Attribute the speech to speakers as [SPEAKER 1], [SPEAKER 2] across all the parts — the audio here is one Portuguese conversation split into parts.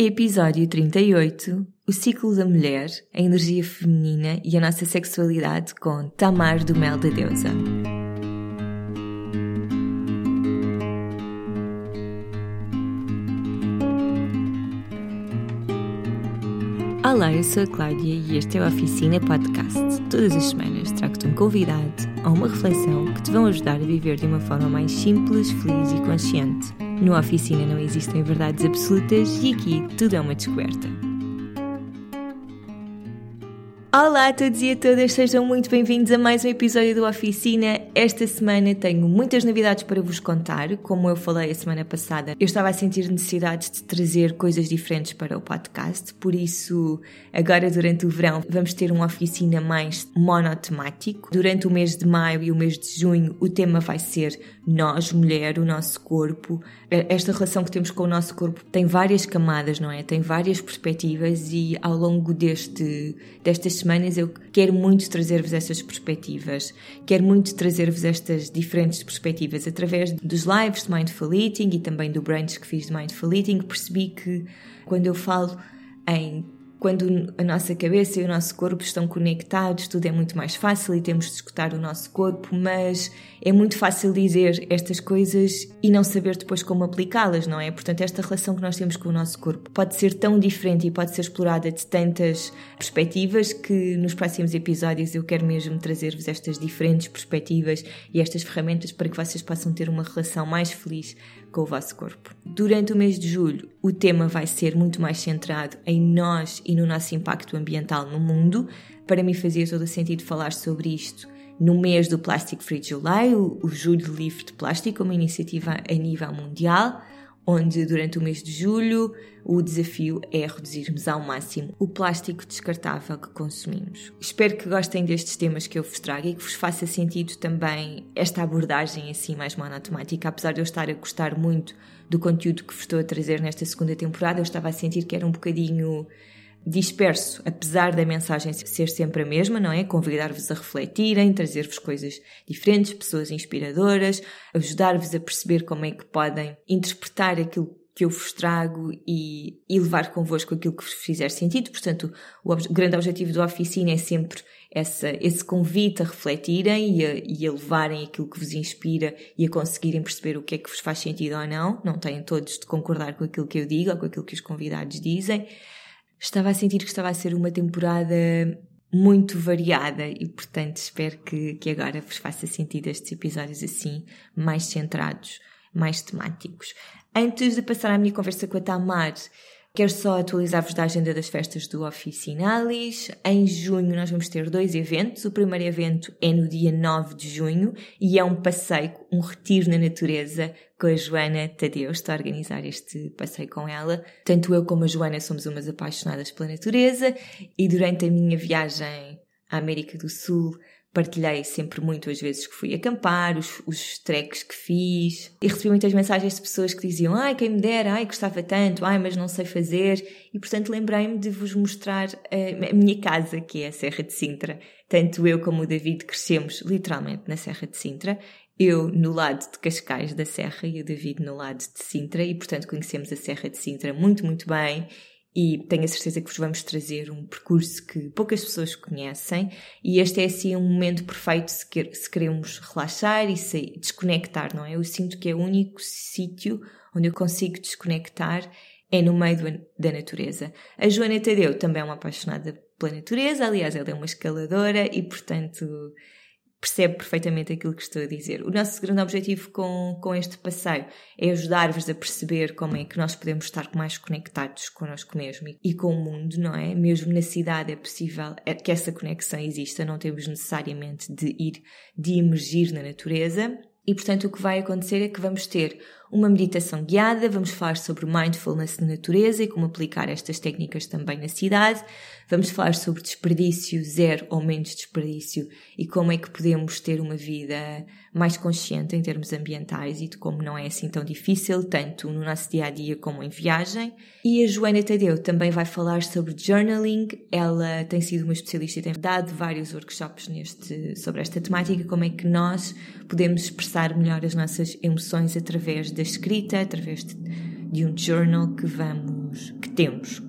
[SPEAKER 1] Episódio 38 O ciclo da mulher, a energia feminina e a nossa sexualidade com Tamar do Mel da Deusa. Olá, eu sou a Cláudia e este é o Oficina Podcast. Todas as semanas trago-te um convidado a uma reflexão que te vão ajudar a viver de uma forma mais simples, feliz e consciente. No Oficina não existem verdades absolutas e aqui tudo é uma descoberta. Olá a todos e a todas, sejam muito bem-vindos a mais um episódio do Oficina. Esta semana tenho muitas novidades para vos contar. Como eu falei a semana passada, eu estava a sentir necessidade de trazer coisas diferentes para o podcast, por isso, agora durante o verão, vamos ter uma oficina mais monotemático. Durante o mês de maio e o mês de junho, o tema vai ser nós, mulher, o nosso corpo. Esta relação que temos com o nosso corpo tem várias camadas, não é? Tem várias perspectivas e ao longo deste, destas semanas eu quero muito trazer-vos estas perspectivas, quero muito trazer-vos estas diferentes perspectivas. Através dos lives de Mindful Eating e também do brunch que fiz de Mindful Eating, percebi que quando eu falo em quando a nossa cabeça e o nosso corpo estão conectados, tudo é muito mais fácil e temos de escutar o nosso corpo, mas é muito fácil dizer estas coisas e não saber depois como aplicá-las, não é? Portanto, esta relação que nós temos com o nosso corpo pode ser tão diferente e pode ser explorada de tantas perspectivas que nos próximos episódios eu quero mesmo trazer-vos estas diferentes perspectivas e estas ferramentas para que vocês possam ter uma relação mais feliz com o vosso corpo. Durante o mês de julho, o tema vai ser muito mais centrado em nós e no nosso impacto ambiental no mundo. Para mim fazia todo o sentido falar sobre isto no mês do Plastic Free July, o, o Julho Livre de Plástico, uma iniciativa a nível mundial onde durante o mês de julho o desafio é reduzirmos ao máximo o plástico descartável que consumimos. Espero que gostem destes temas que eu vos trago e que vos faça sentido também esta abordagem assim mais monotemática, apesar de eu estar a gostar muito do conteúdo que vos estou a trazer nesta segunda temporada, eu estava a sentir que era um bocadinho disperso, apesar da mensagem ser sempre a mesma, não é? Convidar-vos a refletirem, trazer-vos coisas diferentes, pessoas inspiradoras, ajudar-vos a perceber como é que podem interpretar aquilo que eu vos trago e, e levar convosco aquilo que vos fizer sentido. Portanto, o, o grande objetivo da oficina é sempre essa, esse convite a refletirem e a, e a levarem aquilo que vos inspira e a conseguirem perceber o que é que vos faz sentido ou não. Não têm todos de concordar com aquilo que eu digo ou com aquilo que os convidados dizem estava a sentir que estava a ser uma temporada muito variada e, portanto, espero que, que agora vos faça sentido estes episódios assim, mais centrados, mais temáticos. Antes de passar à minha conversa com a Tamar, Quero só atualizar-vos da agenda das festas do Oficinalis. Em junho nós vamos ter dois eventos. O primeiro evento é no dia 9 de junho e é um passeio, um retiro na natureza com a Joana Tadeu. Estou a organizar este passeio com ela. Tanto eu como a Joana somos umas apaixonadas pela natureza e durante a minha viagem à América do Sul partilhei sempre muito as vezes que fui acampar, os, os treks que fiz, e recebi muitas mensagens de pessoas que diziam ai, quem me dera, ai, gostava tanto, ai, mas não sei fazer, e portanto lembrei-me de vos mostrar a, a minha casa, que é a Serra de Sintra. Tanto eu como o David crescemos literalmente na Serra de Sintra, eu no lado de Cascais da Serra e o David no lado de Sintra, e portanto conhecemos a Serra de Sintra muito, muito bem e tenho a certeza que vos vamos trazer um percurso que poucas pessoas conhecem e este é assim um momento perfeito se, quer, se queremos relaxar e se desconectar, não é? Eu sinto que é o único sítio onde eu consigo desconectar é no meio do, da natureza. A Joana Tadeu também é uma apaixonada pela natureza, aliás, ela é uma escaladora e, portanto, percebe perfeitamente aquilo que estou a dizer. O nosso grande objetivo com, com este passeio é ajudar-vos a perceber como é que nós podemos estar mais conectados connosco mesmo e, e com o mundo, não é? Mesmo na cidade é possível é, que essa conexão exista, não temos necessariamente de ir, de emergir na natureza. E portanto o que vai acontecer é que vamos ter uma meditação guiada, vamos falar sobre mindfulness na natureza e como aplicar estas técnicas também na cidade. Vamos falar sobre desperdício zero ou menos desperdício e como é que podemos ter uma vida mais consciente em termos ambientais e de como não é assim tão difícil, tanto no nosso dia a dia como em viagem. E a Joana Tadeu também vai falar sobre journaling. Ela tem sido uma especialista e tem dado vários workshops neste, sobre esta temática, como é que nós podemos expressar melhor as nossas emoções através da escrita, através de de um journal que vamos, que temos.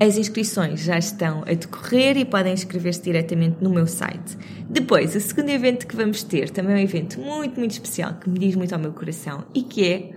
[SPEAKER 1] As inscrições já estão a decorrer e podem inscrever-se diretamente no meu site. Depois, o segundo evento que vamos ter também é um evento muito, muito especial que me diz muito ao meu coração e que é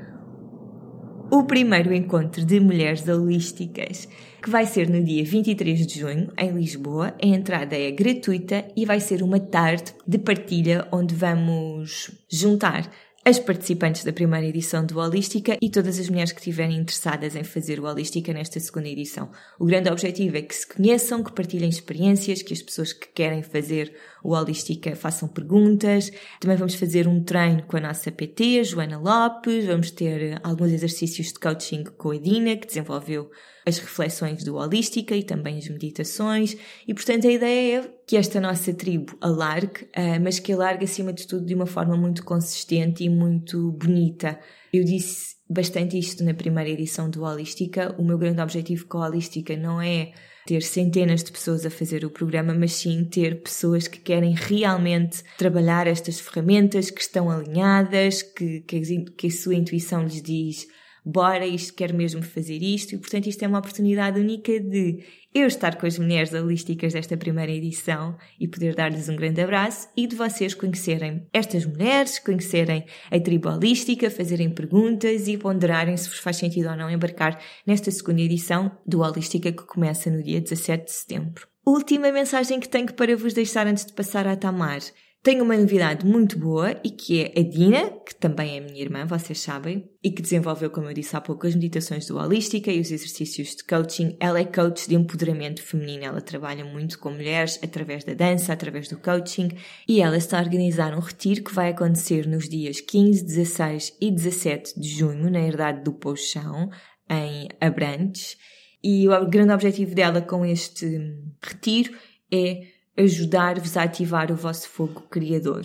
[SPEAKER 1] o primeiro encontro de mulheres holísticas, que vai ser no dia 23 de junho, em Lisboa. A entrada é gratuita e vai ser uma tarde de partilha onde vamos juntar as participantes da primeira edição do Holística e todas as mulheres que estiverem interessadas em fazer o Holística nesta segunda edição. O grande objetivo é que se conheçam, que partilhem experiências, que as pessoas que querem fazer o Holística façam perguntas. Também vamos fazer um treino com a nossa PT, Joana Lopes, vamos ter alguns exercícios de coaching com a Dina, que desenvolveu as reflexões do Holística e também as meditações. E, portanto, a ideia é que esta nossa tribo alargue, eh, mas que alargue, acima de tudo, de uma forma muito consistente e muito bonita. Eu disse bastante isto na primeira edição do Holística. O meu grande objetivo com a Holística não é ter centenas de pessoas a fazer o programa, mas sim ter pessoas que querem realmente trabalhar estas ferramentas, que estão alinhadas, que, que, que a sua intuição lhes diz bora, isto quer mesmo fazer isto, e portanto isto é uma oportunidade única de eu estar com as mulheres holísticas desta primeira edição e poder dar-lhes um grande abraço e de vocês conhecerem estas mulheres, conhecerem a tribo holística, fazerem perguntas e ponderarem se vos faz sentido ou não embarcar nesta segunda edição do Holística que começa no dia 17 de setembro. Última mensagem que tenho para vos deixar antes de passar à Tamar. Tenho uma novidade muito boa e que é a Dina, que também é minha irmã, vocês sabem, e que desenvolveu, como eu disse há pouco, as meditações do Holística e os exercícios de coaching. Ela é coach de empoderamento feminino, ela trabalha muito com mulheres através da dança, através do coaching, e ela está a organizar um retiro que vai acontecer nos dias 15, 16 e 17 de junho, na Herdade do Pochão, em Abrantes. E o grande objetivo dela com este retiro é ajudar-vos a ativar o vosso fogo criador,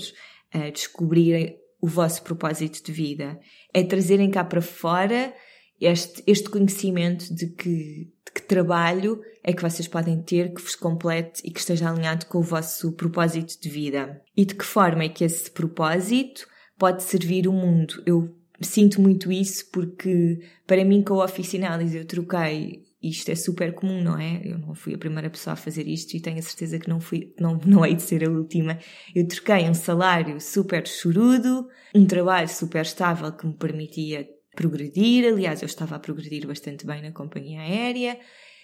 [SPEAKER 1] a descobrirem o vosso propósito de vida, é trazerem cá para fora este, este conhecimento de que, de que trabalho é que vocês podem ter que vos complete e que esteja alinhado com o vosso propósito de vida. E de que forma é que esse propósito pode servir o mundo. Eu sinto muito isso porque, para mim, com a Oficinales, eu troquei isto é super comum, não é? Eu não fui a primeira pessoa a fazer isto e tenho a certeza que não fui, não, não hei de ser a última. Eu troquei um salário super chorudo, um trabalho super estável que me permitia progredir, aliás, eu estava a progredir bastante bem na companhia aérea,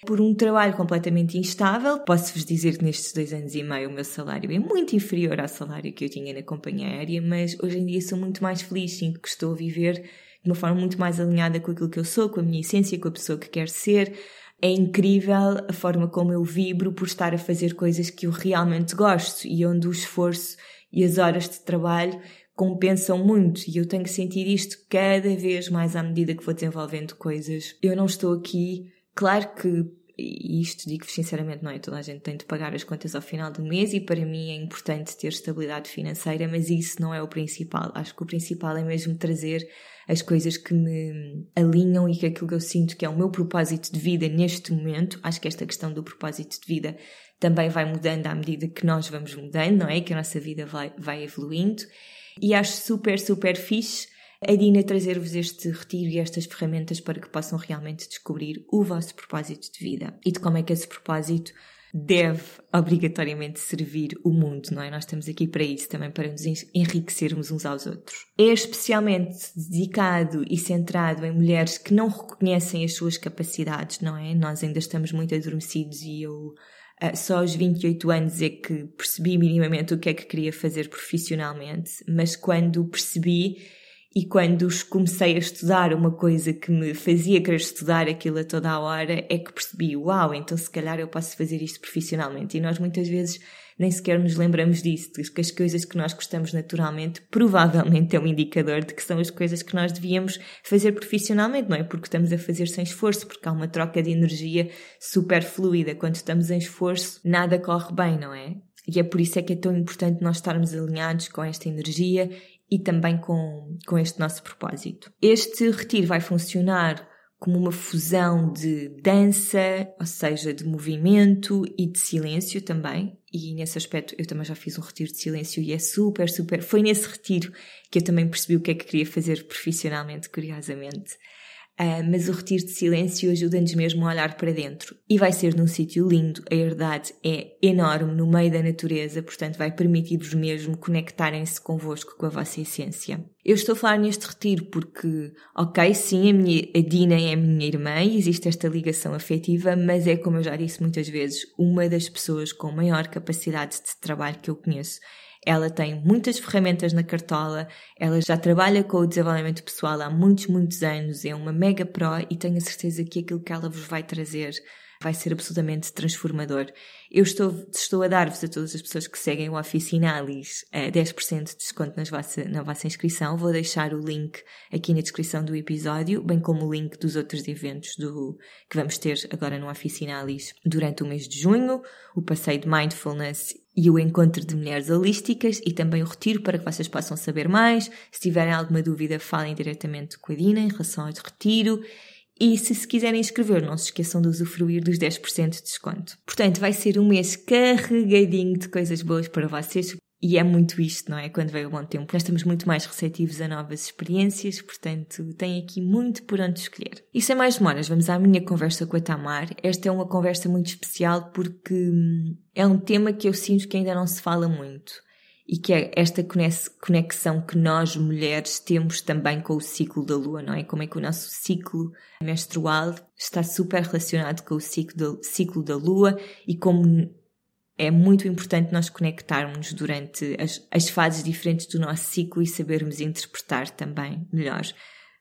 [SPEAKER 1] por um trabalho completamente instável. Posso-vos dizer que nestes dois anos e meio o meu salário é muito inferior ao salário que eu tinha na companhia aérea, mas hoje em dia sou muito mais feliz, sinto que estou a viver de uma forma muito mais alinhada com aquilo que eu sou, com a minha essência, com a pessoa que quero ser. É incrível a forma como eu vibro por estar a fazer coisas que eu realmente gosto e onde o esforço e as horas de trabalho compensam muito e eu tenho sentir isto cada vez mais à medida que vou desenvolvendo coisas. Eu não estou aqui, claro que e isto digo sinceramente, não é? Toda a gente tem de pagar as contas ao final do mês e para mim é importante ter estabilidade financeira, mas isso não é o principal. Acho que o principal é mesmo trazer as coisas que me alinham e que aquilo que eu sinto que é o meu propósito de vida neste momento. Acho que esta questão do propósito de vida também vai mudando à medida que nós vamos mudando, não é? Que a nossa vida vai, vai evoluindo. E acho super, super fixe a Dina trazer-vos este retiro e estas ferramentas para que possam realmente descobrir o vosso propósito de vida e de como é que esse propósito deve obrigatoriamente servir o mundo, não é? Nós estamos aqui para isso também, para nos enriquecermos uns aos outros. É especialmente dedicado e centrado em mulheres que não reconhecem as suas capacidades, não é? Nós ainda estamos muito adormecidos e eu Uh, só aos 28 anos é que percebi minimamente o que é que queria fazer profissionalmente, mas quando percebi e quando comecei a estudar uma coisa que me fazia querer estudar aquilo a toda a hora, é que percebi, uau, então se calhar eu posso fazer isto profissionalmente. E nós muitas vezes nem sequer nos lembramos disso, que as coisas que nós gostamos naturalmente provavelmente é um indicador de que são as coisas que nós devíamos fazer profissionalmente, não é? Porque estamos a fazer sem esforço, porque há uma troca de energia super fluida. Quando estamos em esforço, nada corre bem, não é? E é por isso é que é tão importante nós estarmos alinhados com esta energia e também com, com este nosso propósito. Este retiro vai funcionar como uma fusão de dança, ou seja, de movimento e de silêncio também. E nesse aspecto eu também já fiz um retiro de silêncio e é super, super. Foi nesse retiro que eu também percebi o que é que queria fazer profissionalmente, curiosamente. Uh, mas o retiro de silêncio ajuda-nos mesmo a olhar para dentro. E vai ser num sítio lindo, a herdade é enorme no meio da natureza, portanto vai permitir-vos mesmo conectarem-se convosco com a vossa essência. Eu estou a falar neste retiro porque, ok, sim, a, minha, a Dina é a minha irmã e existe esta ligação afetiva, mas é, como eu já disse muitas vezes, uma das pessoas com maior capacidade de trabalho que eu conheço. Ela tem muitas ferramentas na cartola, ela já trabalha com o desenvolvimento pessoal há muitos, muitos anos, é uma mega pro e tenho a certeza que aquilo que ela vos vai trazer vai ser absolutamente transformador. Eu estou, estou a dar-vos a todas as pessoas que seguem o Oficina Alice 10% de desconto nas vossa, na vossa inscrição. Vou deixar o link aqui na descrição do episódio, bem como o link dos outros eventos do, que vamos ter agora no Oficina Alice durante o mês de junho, o passeio de Mindfulness e o encontro de mulheres holísticas e também o retiro para que vocês possam saber mais. Se tiverem alguma dúvida, falem diretamente com a Dina em relação ao retiro e se se quiserem inscrever, não se esqueçam de usufruir dos 10% de desconto. Portanto, vai ser um mês carregadinho de coisas boas para vocês. E é muito isto, não é? Quando veio o bom tempo. Nós estamos muito mais receptivos a novas experiências, portanto, tem aqui muito por onde escolher. E sem mais demoras, vamos à minha conversa com a Tamar. Esta é uma conversa muito especial porque hum, é um tema que eu sinto que ainda não se fala muito e que é esta conexão que nós mulheres temos também com o ciclo da lua, não é? Como é que o nosso ciclo menstrual está super relacionado com o ciclo ciclo da lua e como é muito importante nós conectarmos durante as, as fases diferentes do nosso ciclo e sabermos interpretar também melhor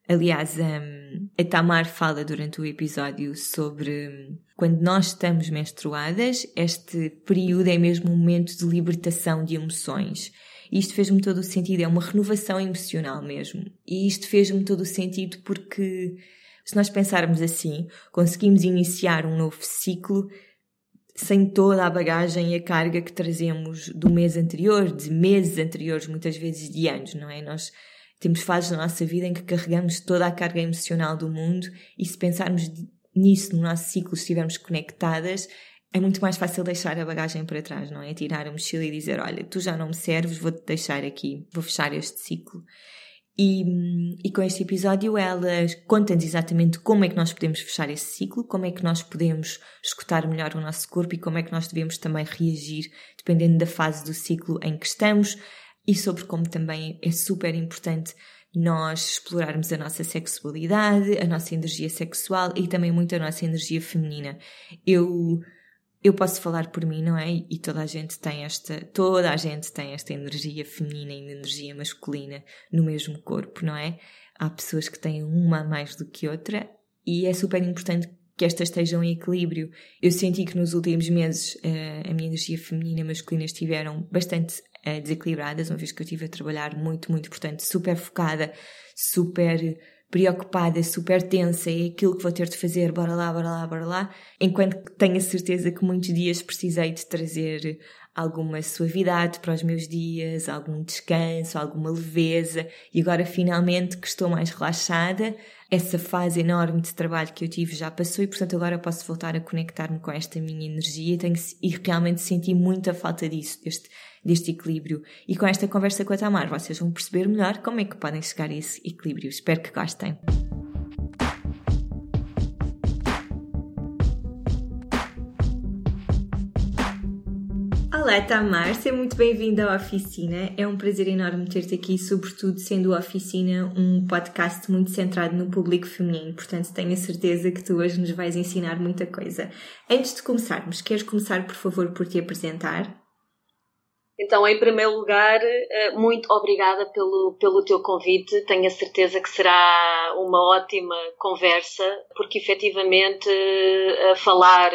[SPEAKER 1] Aliás, um, a Tamar fala durante o episódio sobre um, quando nós estamos menstruadas, este período é mesmo um momento de libertação de emoções. Isto fez-me todo o sentido, é uma renovação emocional mesmo. E isto fez-me todo o sentido porque, se nós pensarmos assim, conseguimos iniciar um novo ciclo sem toda a bagagem e a carga que trazemos do mês anterior, de meses anteriores, muitas vezes de anos, não é? Nós temos fases da nossa vida em que carregamos toda a carga emocional do mundo e se pensarmos nisso no nosso ciclo, estivermos conectadas, é muito mais fácil deixar a bagagem para trás, não é? Tirar a mochila e dizer: Olha, tu já não me serves, vou-te deixar aqui, vou fechar este ciclo. E, e com este episódio, ela conta-nos exatamente como é que nós podemos fechar esse ciclo, como é que nós podemos escutar melhor o nosso corpo e como é que nós devemos também reagir dependendo da fase do ciclo em que estamos e sobre como também é super importante nós explorarmos a nossa sexualidade, a nossa energia sexual e também muito a nossa energia feminina. Eu eu posso falar por mim, não é? E toda a gente tem esta, toda a gente tem esta energia feminina e energia masculina no mesmo corpo, não é? Há pessoas que têm uma mais do que outra e é super importante que estas estejam em equilíbrio. Eu senti que nos últimos meses eh, a minha energia feminina e masculina estiveram bastante uh, desequilibradas, uma vez que eu estive a trabalhar muito, muito, portanto, super focada, super preocupada, super tensa, é aquilo que vou ter de fazer, bora lá, bora lá, bora lá, enquanto tenho a certeza que muitos dias precisei de trazer alguma suavidade para os meus dias, algum descanso, alguma leveza, e agora finalmente que estou mais relaxada, essa fase enorme de trabalho que eu tive já passou e portanto agora posso voltar a conectar-me com esta minha energia tenho, e realmente senti muita falta disso, deste deste equilíbrio. E com esta conversa com a Tamar, vocês vão perceber melhor como é que podem chegar a esse equilíbrio. Espero que gostem. Olá, Tamar, seja muito bem-vinda à Oficina. É um prazer enorme ter-te aqui, sobretudo sendo a Oficina um podcast muito centrado no público feminino, portanto tenho a certeza que tu hoje nos vais ensinar muita coisa. Antes de começarmos, queres começar, por favor, por te apresentar?
[SPEAKER 2] Então, em primeiro lugar, eh, muito obrigada pelo, pelo teu convite. Tenho a certeza que será uma ótima conversa, porque efetivamente a falar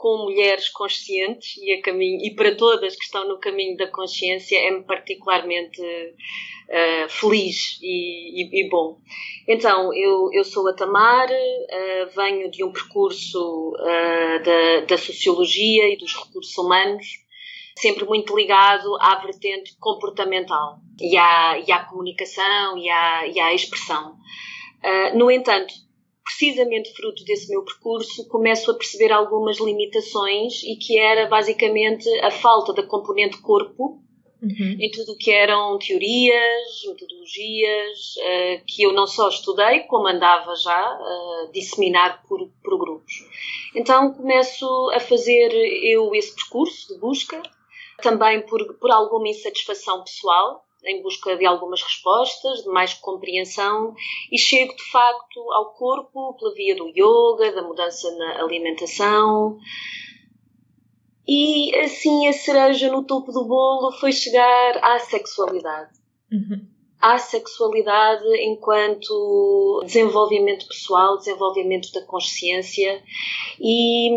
[SPEAKER 2] com mulheres conscientes e, a caminho, e para todas que estão no caminho da consciência é-me particularmente uh, feliz e, e, e, bom. Então, eu, eu sou a Tamar, uh, venho de um percurso uh, da, da sociologia e dos recursos humanos sempre muito ligado à vertente comportamental e à, e à comunicação e à, e à expressão. No entanto, precisamente fruto desse meu percurso, começo a perceber algumas limitações e que era basicamente a falta da componente corpo uhum. em tudo o que eram teorias, metodologias, uh, que eu não só estudei, como andava já a uh, disseminar por, por grupos. Então começo a fazer eu esse percurso de busca, também por, por alguma insatisfação pessoal, em busca de algumas respostas, de mais compreensão, e chego de facto ao corpo pela via do yoga, da mudança na alimentação. E assim a cereja no topo do bolo foi chegar à sexualidade. Uhum. À sexualidade enquanto desenvolvimento pessoal, desenvolvimento da consciência e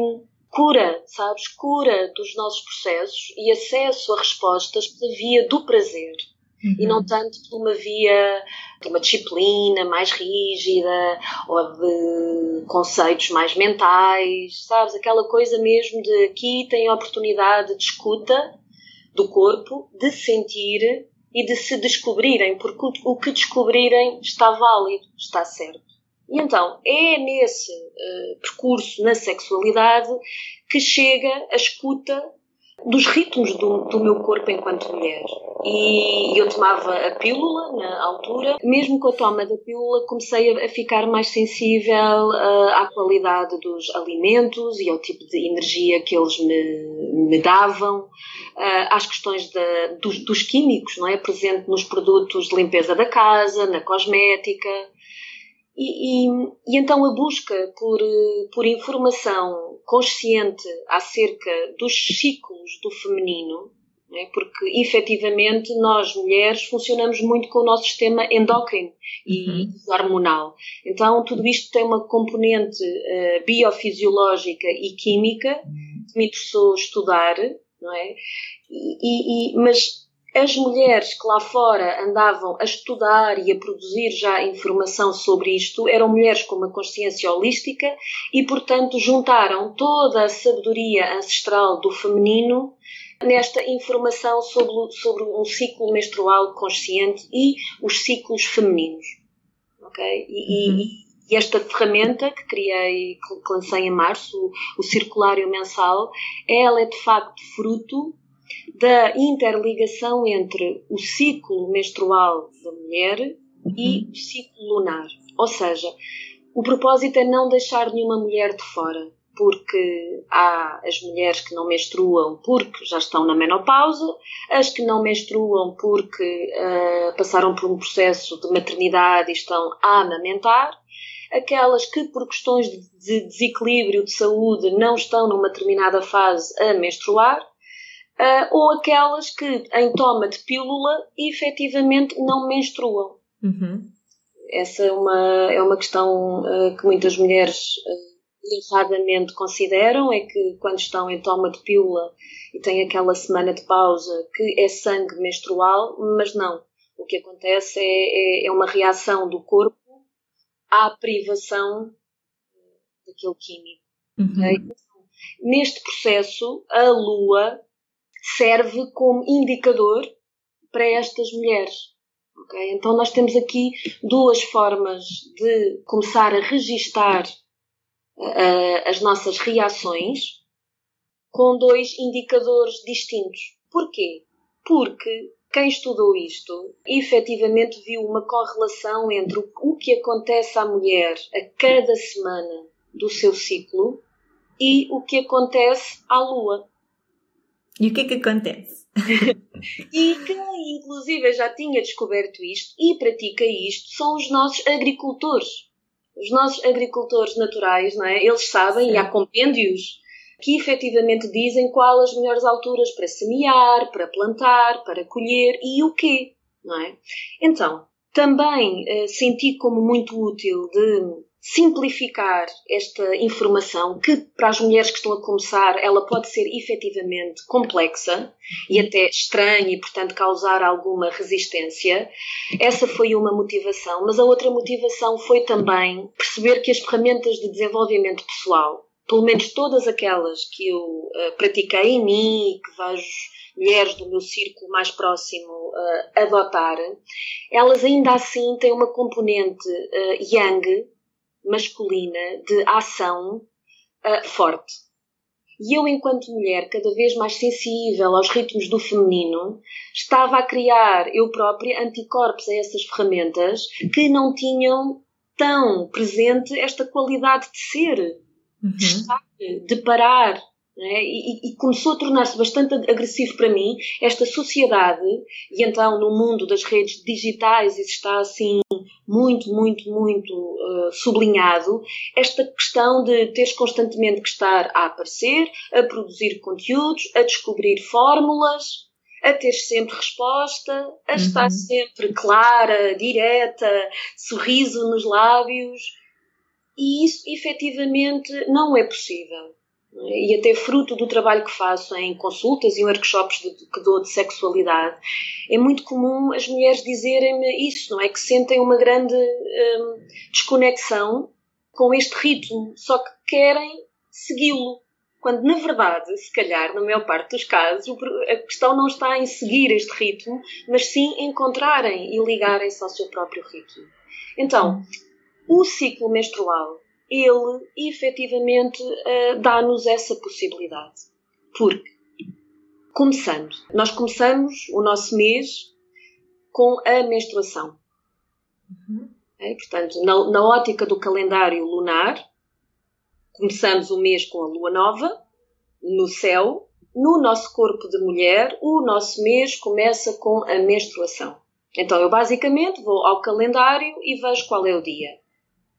[SPEAKER 2] cura, sabes? Cura dos nossos processos e acesso a respostas pela via do prazer uhum. e não uhum. tanto por uma via de uma disciplina mais rígida ou de conceitos mais mentais, sabes? Aquela coisa mesmo de aqui tem a oportunidade de escuta do corpo, de sentir e de se descobrirem, porque o que descobrirem está válido, está certo. E então é nesse uh, percurso na sexualidade que chega a escuta dos ritmos do, do, meu corpo enquanto mulher. E eu tomava a pílula na altura. Mesmo com a toma da pílula, comecei a, ficar mais sensível uh, à qualidade dos alimentos e ao tipo de energia que eles me, me davam, uh, às questões dos, dos químicos, não é? Presente nos produtos de limpeza da casa, na cosmética. E, e, e, então a busca por, por informação consciente acerca dos ciclos do feminino, né, porque efetivamente nós mulheres funcionamos muito com o nosso sistema endócrino e uhum. hormonal. Então tudo isto tem uma componente uh, biofisiológica e química que me interessou estudar, não é? E, e, mas as mulheres que lá fora andavam a estudar e a produzir já informação sobre isto eram mulheres com uma consciência holística e, portanto, juntaram toda a sabedoria ancestral do feminino nesta informação sobre, sobre um ciclo menstrual consciente e os ciclos femininos. Ok? E, uhum. e esta ferramenta que criei, que lancei em março, o, o circulário mensal, ela é de facto fruto da interligação entre o ciclo menstrual da mulher e o ciclo lunar. Ou seja, o propósito é não deixar nenhuma mulher de fora, porque há as mulheres que não menstruam porque já estão na menopausa, as que não menstruam porque uh, passaram por um processo de maternidade e estão a amamentar, aquelas que por questões de desequilíbrio de saúde não estão numa determinada fase a menstruar uh, ou aquelas que, em toma de pílula, efetivamente não menstruam. Uhum. Essa é uma, é uma questão uh, que muitas mulheres uh, erradamente consideram, é que quando estão em toma de pílula e têm aquela semana de pausa, que é sangue menstrual, mas não. O que acontece é, é, é uma reação do corpo à privação daquele químico. Uhum. Okay? Neste processo, a lua serve como indicador para estas mulheres. Okay? Então, nós temos aqui duas formas de começar a registar uh, as nossas reações com dois indicadores distintos. Porquê? Porque quem estudou isto efetivamente viu uma correlação entre o que acontece à mulher a cada semana do seu ciclo e o que acontece à lua.
[SPEAKER 1] E o que é que acontece?
[SPEAKER 2] e quem, inclusive, já tinha descoberto isto e pratica isto são os nossos agricultores. Os nossos agricultores naturais, não é? Eles sabem, Sim. e há compêndios que efetivamente dizem qual as melhores alturas para semear, para plantar, para colher e o quê, não é? Então, também eh, senti como muito útil de simplificar esta informação que para as mulheres que estão a começar ela pode ser efetivamente complexa e até estranha e portanto causar alguma resistência. Essa foi uma motivação, mas a outra motivação foi também perceber que as ferramentas de desenvolvimento pessoal, pelo menos todas aquelas que eu uh, pratiquei em mim e que vejo mulheres do meu círculo mais próximo uh, adotar, elas ainda assim têm uma componente uh, yang masculina de ação uh, forte. E eu, enquanto mulher, cada vez mais sensível aos ritmos do feminino, estava a criar eu própria anticorpos a essas ferramentas que não tinham tão presente esta qualidade de ser, uhum. de estar, de parar, é? E, e, começou a tornar-se bastante agressivo para mim esta sociedade, e então no mundo das redes digitais isso está assim muito, muito, muito uh, sublinhado, esta questão de teres constantemente que estar a aparecer, a produzir conteúdos, a descobrir fórmulas, a ter sempre resposta, a uhum. estar sempre clara, direta, sorriso nos lábios, e isso efetivamente não é possível e até fruto do trabalho que faço em consultas e workshops de, que dou de sexualidade, é muito comum as mulheres dizerem-me isso, não é? Que sentem uma grande hum, desconexão com este ritmo, só que querem segui-lo. Quando, na verdade, se calhar, na maior parte dos casos, a questão não está em seguir este ritmo, mas sim encontrarem e ligarem-se ao seu próprio ritmo. Então, o ciclo menstrual ele efetivamente uh, dá-nos essa possibilidade. Porque, começando, nós começamos o nosso mês com a menstruação. Uhum. É, portanto, na, na ótica do calendário lunar, começamos o mês com a lua nova, no céu, no nosso corpo de mulher, o nosso mês começa com a menstruação. Então, eu basicamente vou ao calendário e vejo qual é o dia.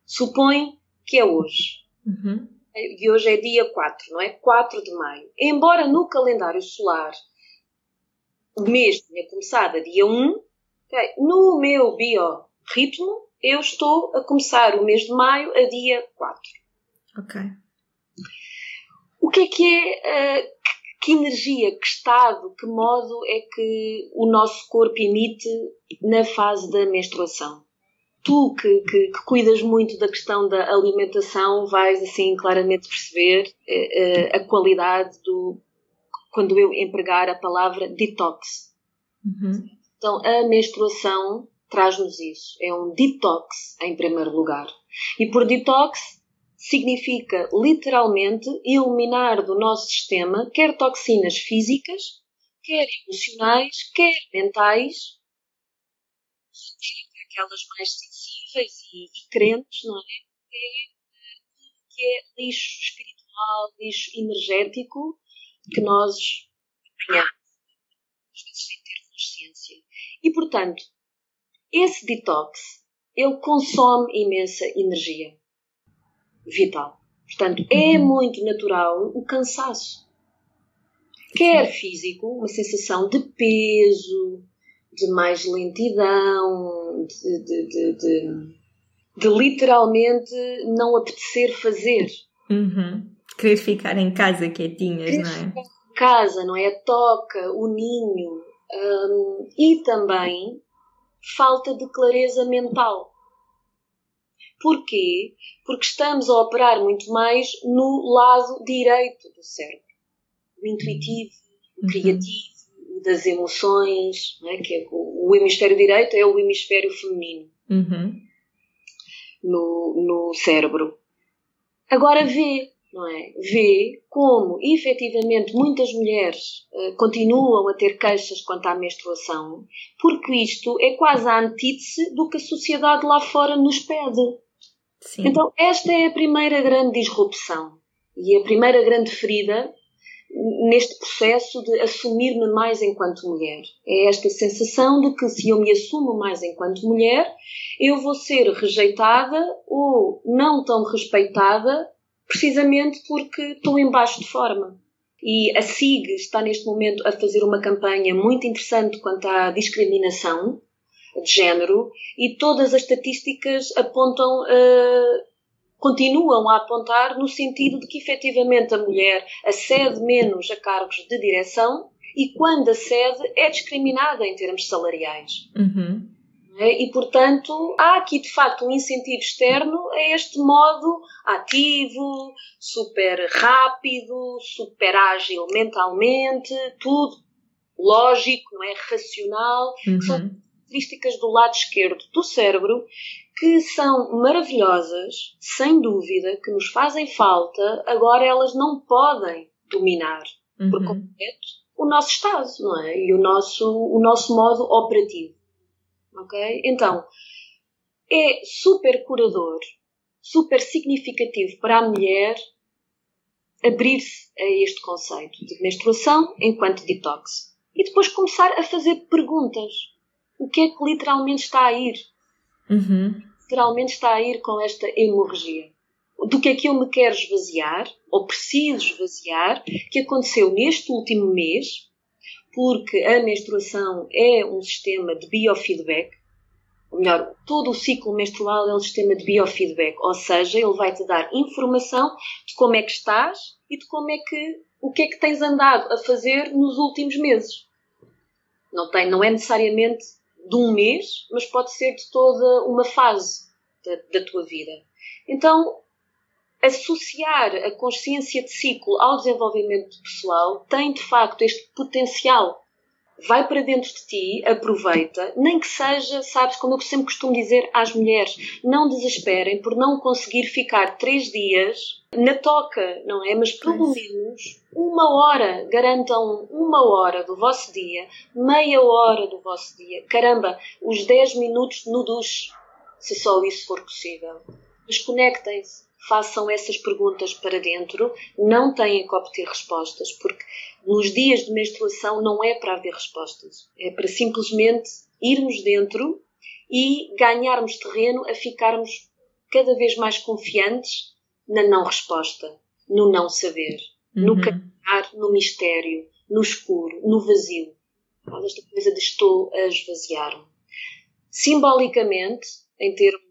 [SPEAKER 2] Supõe que é hoje. Uhum. E hoje é dia 4, não é? 4 de maio. Embora no calendário solar o mês tenha começado a dia 1, okay, no meu biorritmo eu estou a começar o mês de maio a dia 4.
[SPEAKER 1] Ok.
[SPEAKER 2] O que é que é, uh, que energia, que estado, que modo é que o nosso corpo emite na fase da menstruação? Tu que, que, que, cuidas muito da questão da alimentação vais assim claramente perceber eh, eh, a qualidade do quando eu empregar a palavra detox. Uhum. Então a menstruação traz-nos isso. É um detox em primeiro lugar. E por detox significa literalmente eliminar do nosso sistema quer toxinas físicas, quer emocionais, quer mentais, aquelas mais e, e crentes, não é? É que é lixo espiritual, lixo energético que nós apanhamos, às vezes sem ter consciência. E, portanto, esse detox, ele consome imensa energia vital. Portanto, é uhum. muito natural o cansaço. Quer físico, uma sensação de peso, de mais lentidão, de, de, de, de, literalmente não apetecer fazer.
[SPEAKER 1] Uhum. Querer ficar em casa quietinhas, Querer não é? Ficar
[SPEAKER 2] em casa, não é? A toca, o ninho. Um, e também falta de clareza mental. Porquê? Porque estamos a operar muito mais no lado direito do cérebro. O intuitivo, o uhum. Das emoções, é? que é o, o, hemisfério direito é o hemisfério feminino uhum. no, no cérebro. Agora vê, não é? Vê como efetivamente muitas mulheres uh, continuam a ter queixas quanto à menstruação, porque isto é quase a antítese do que a sociedade lá fora nos pede. Sim. Então, esta é a primeira grande disrupção e a primeira grande ferida neste processo de assumir-me mais enquanto mulher. É esta sensação de que se eu me assumo mais enquanto mulher, eu vou ser rejeitada ou não tão respeitada precisamente porque estou em baixo de forma. E a SIG está neste momento a fazer uma campanha muito interessante quanto à discriminação de género e todas as estatísticas apontam uh, continuam a apontar no sentido de que efetivamente a mulher acede menos a cargos de direção e quando acede é discriminada em termos salariais. Uhum. É? E, portanto, há aqui de facto um incentivo externo a este modo ativo, super rápido, super ágil mentalmente, tudo lógico, não é? Racional. Uhum. São características do lado esquerdo do cérebro que são maravilhosas, sem dúvida, que nos fazem falta, agora elas não podem dominar uhum. por completo o nosso estado, não é? E o nosso, o nosso modo operativo. Ok? Então, é super curador, super significativo para a mulher abrir-se a este conceito de menstruação enquanto detox. E depois começar a fazer perguntas. O que é que literalmente está a ir?
[SPEAKER 1] Uhum.
[SPEAKER 2] Literalmente está a ir com esta hemorragia. Do que é que eu me quero esvaziar, ou preciso esvaziar, que aconteceu neste último mês, porque a menstruação é um sistema de biofeedback, ou melhor, todo o ciclo menstrual é um sistema de biofeedback, ou seja, ele vai te dar informação de como é que estás e de como é que o que é que tens andado a fazer nos últimos meses. Não tem, não é necessariamente de um mês, mas pode ser de toda uma fase da, da tua vida. Então, associar a consciência de ciclo ao desenvolvimento pessoal tem de facto este potencial. Vai para dentro de ti, aproveita, nem que seja, sabes, como eu sempre costumo dizer às mulheres, não desesperem por não conseguir ficar três dias na toca, não é? Mas pelo menos uma hora, garantam uma hora do vosso dia, meia hora do vosso dia, caramba, os 10 minutos no duche, se só isso for possível. Mas conectem-se, façam essas perguntas para dentro, não têm que obter respostas, porque nos dias de menstruação não é para haver respostas, é para simplesmente irmos dentro e ganharmos terreno a ficarmos cada vez mais confiantes na não resposta, no não saber uhum. no caminhar, no mistério, no escuro, no vazio. Esta coisa de estou a esvaziar-me. Simbolicamente, em termos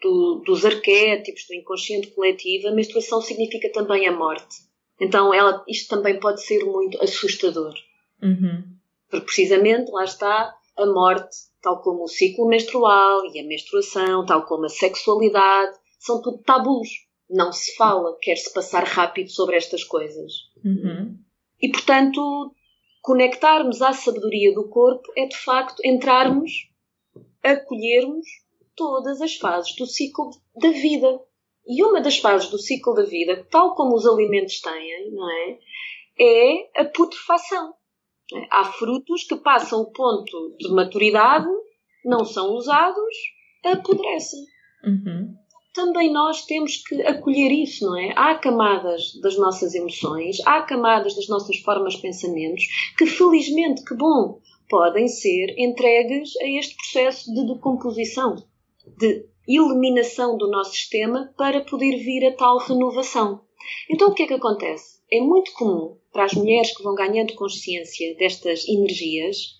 [SPEAKER 2] do, dos arquétipos, do inconsciente coletivo, a menstruação significa também a morte. Então, ela, isto também pode ser muito assustador.
[SPEAKER 1] Uhum.
[SPEAKER 2] Porque, precisamente, lá está a morte, tal como o ciclo menstrual e a menstruação, tal como a sexualidade, são tudo tabus não se fala, quer-se passar rápido sobre estas coisas.
[SPEAKER 1] Uhum.
[SPEAKER 2] E, portanto, conectarmos à sabedoria do corpo é, de facto, entrarmos, acolhermos todas as fases do ciclo da vida. E uma das fases do ciclo da vida, tal como os alimentos têm, não é? É a putrefação. Há frutos que passam o ponto de maturidade, não são usados, apodrecem.
[SPEAKER 1] Uhum
[SPEAKER 2] também nós temos que acolher isso, não é? Há camadas das nossas emoções, há camadas das nossas formas de pensamentos que, felizmente, que bom, podem ser entregues a este processo de decomposição, de eliminação do nosso sistema para poder vir a tal renovação. Então, o que é que acontece? É muito comum para as mulheres que vão ganhando consciência destas energias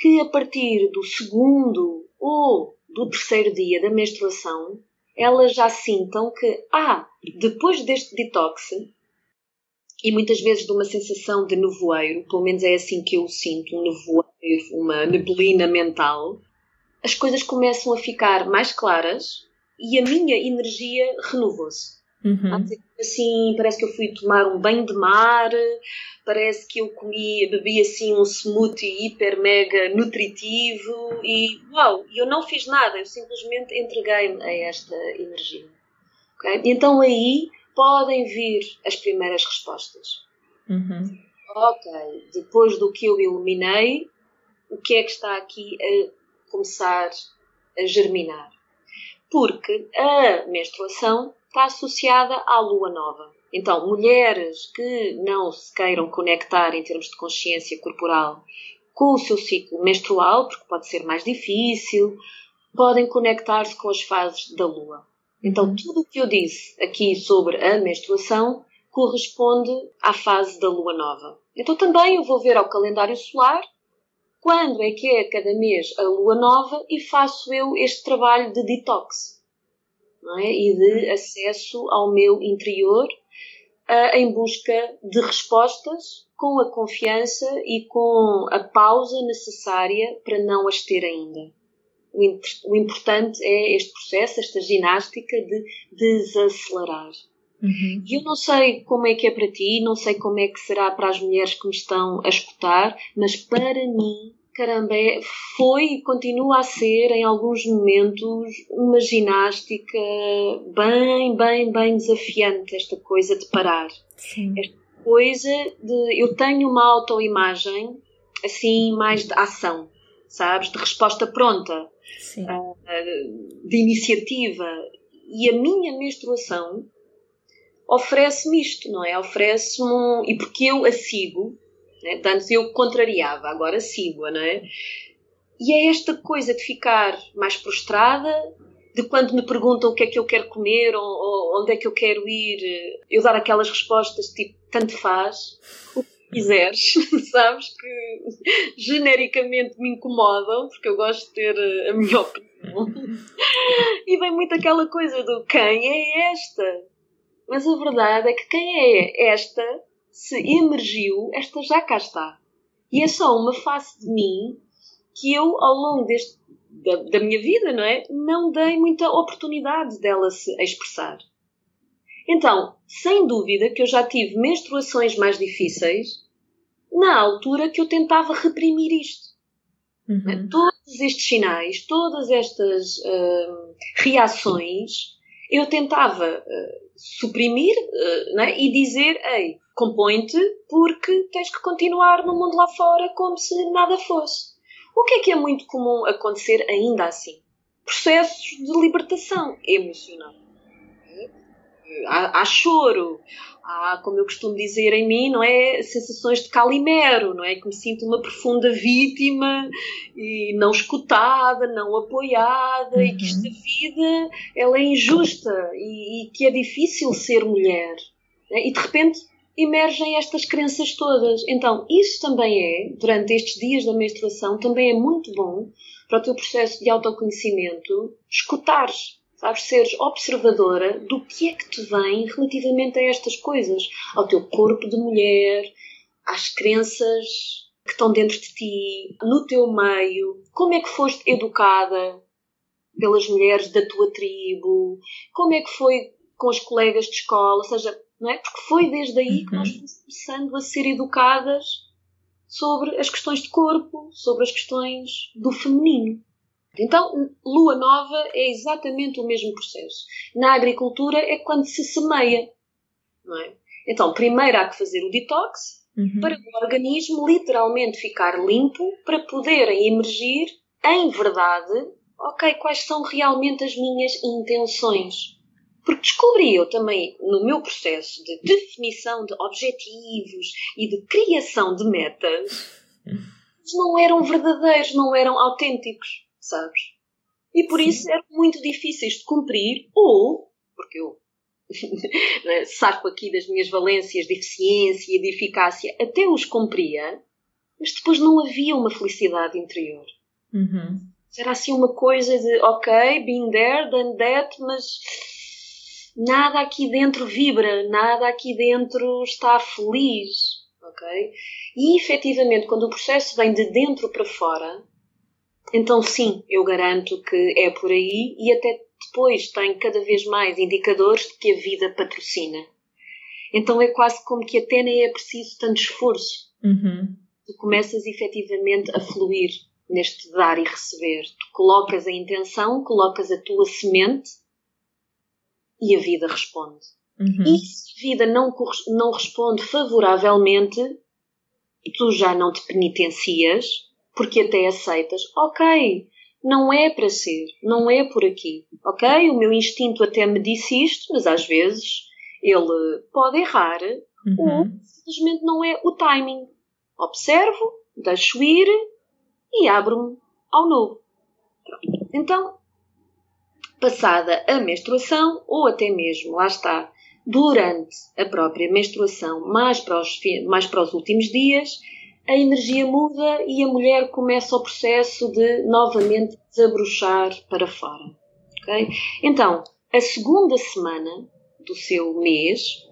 [SPEAKER 2] que, a partir do segundo ou do terceiro dia da menstruação, elas já sintam que, ah, depois deste detox, e muitas vezes de uma sensação de nevoeiro, pelo menos é assim que eu sinto, um nevoeiro, uma neblina mental, as coisas começam a ficar mais claras e a minha energia renovou-se.
[SPEAKER 1] Uhum.
[SPEAKER 2] Assim, parece que eu fui tomar um banho de mar, parece que eu comi, bebi assim um smoothie hiper mega nutritivo e uau, eu não fiz nada, eu simplesmente entreguei-me a esta energia. Okay? Então aí podem vir as primeiras respostas.
[SPEAKER 1] Uhum.
[SPEAKER 2] Ok, depois do que eu eliminei, o que é que está aqui a começar a germinar? Porque a menstruação está associada à lua nova. Então, mulheres que não se queiram conectar em termos de consciência corporal com o seu ciclo menstrual, porque pode ser mais difícil, podem conectar-se com as fases da lua. Então, uhum. tudo o que eu disse aqui sobre a menstruação corresponde à fase da lua nova. Então, também eu vou ver ao calendário solar quando é que é cada mês a lua nova e faço eu este trabalho de detox é? e de acesso ao meu interior uh, em busca de respostas com a confiança e com a pausa necessária para não as ter ainda. O, o importante é este processo, esta ginástica de desacelerar.
[SPEAKER 1] Uhum.
[SPEAKER 2] E eu não sei como é que é para ti, não sei como é que será para as mulheres que me estão a escutar, mas para mim caramba, é, foi e continua a ser, em alguns momentos, uma ginástica bem, bem, bem desafiante, esta coisa de parar.
[SPEAKER 1] Sim.
[SPEAKER 2] Esta coisa de. Eu tenho uma autoimagem, assim, mais de ação, sabes? De resposta pronta,
[SPEAKER 1] Sim.
[SPEAKER 2] de iniciativa. E a minha menstruação oferece-me isto, não é? Oferece-me. E porque eu a sigo, né? antes eu contrariava, agora sigo-a, não é? E é esta coisa de ficar mais prostrada, de quando me perguntam o que é que eu quero comer ou, ou onde é que eu quero ir, eu dar aquelas respostas tipo, tanto faz, o que quiseres, sabes? Que genericamente me incomodam, porque eu gosto de ter a minha opinião. e vem muito aquela coisa do quem é esta? Mas a verdade é que quem é esta se emergiu, esta já cá está. E é só uma face de mim que eu, ao longo deste, da, da minha vida, não é? Não dei muita oportunidade dela se expressar. Então, sem dúvida que eu já tive menstruações mais difíceis na altura que eu tentava reprimir isto.
[SPEAKER 1] Uhum.
[SPEAKER 2] Todos estes sinais, todas estas uh, reações, eu tentava uh, suprimir uh, né, e dizer: ei, compõe-te porque tens que continuar no mundo lá fora como se nada fosse. O que é que é muito comum acontecer ainda assim? Processos de libertação emocional. Há, há, choro, há, como eu costumo dizer em mim, não é? Sensações de calimero, não é? Que me sinto uma profunda vítima e não escutada, não apoiada uhum. e que esta vida ela é injusta e, e que é difícil ser mulher. Né? E de repente emergem estas crenças todas. Então, isso também é, durante estes dias da menstruação, também é muito bom para o teu processo de autoconhecimento, escutares sabes, seres observadora do que é que te vem relativamente a estas coisas, ao teu corpo de mulher, às crenças que estão dentro de ti, no teu meio, como é que foste educada pelas mulheres da tua tribo, como é que foi com os colegas de escola, ou seja, não é? Porque foi desde aí que nós uhum. fomos começando a ser educadas sobre as questões de corpo, sobre as questões do feminino. Então, lua nova é exatamente o mesmo processo. Na agricultura é quando se semeia, não é? Então, primeiro há que fazer o detox uhum. para o organismo literalmente ficar limpo para poderem emergir em verdade, ok, quais são realmente as minhas intenções. Porque descobri eu também no meu processo de definição de objetivos e de criação de metas, não eram verdadeiros, não eram autênticos sabes? E por Sim. isso eram muito difíceis de cumprir, ou, porque eu né, saco aqui das minhas valências de eficiência e de eficácia, até os cumpria, mas depois não havia uma felicidade interior.
[SPEAKER 1] Uhum.
[SPEAKER 2] Era assim uma coisa de, ok, been there, done that, mas nada aqui dentro vibra, nada aqui dentro está feliz, ok? E efetivamente, quando o processo vem de dentro para fora, então, sim, eu garanto que é por aí e até depois tem cada vez mais indicadores de que a vida patrocina. Então é quase como que até nem é preciso tanto esforço.
[SPEAKER 1] Uhum.
[SPEAKER 2] Tu começas efetivamente a fluir neste dar e receber. Tu colocas a intenção, colocas a tua semente e a vida responde.
[SPEAKER 1] Uhum.
[SPEAKER 2] E se a vida não, não responde favoravelmente, tu já não te penitencias, porque até aceitas, ok, não é para ser, não é por aqui, ok? O meu instinto até me disse isto, mas às vezes ele pode errar
[SPEAKER 1] uhum. ou
[SPEAKER 2] simplesmente não é o timing. Observo, deixo ir e abro-me ao novo. Então, passada a menstruação, ou até mesmo, lá está, durante a própria menstruação, mais para os, mais para os últimos dias, a energia muda e a mulher começa o processo de novamente desabrochar para fora. Okay? Então, a segunda semana do seu mês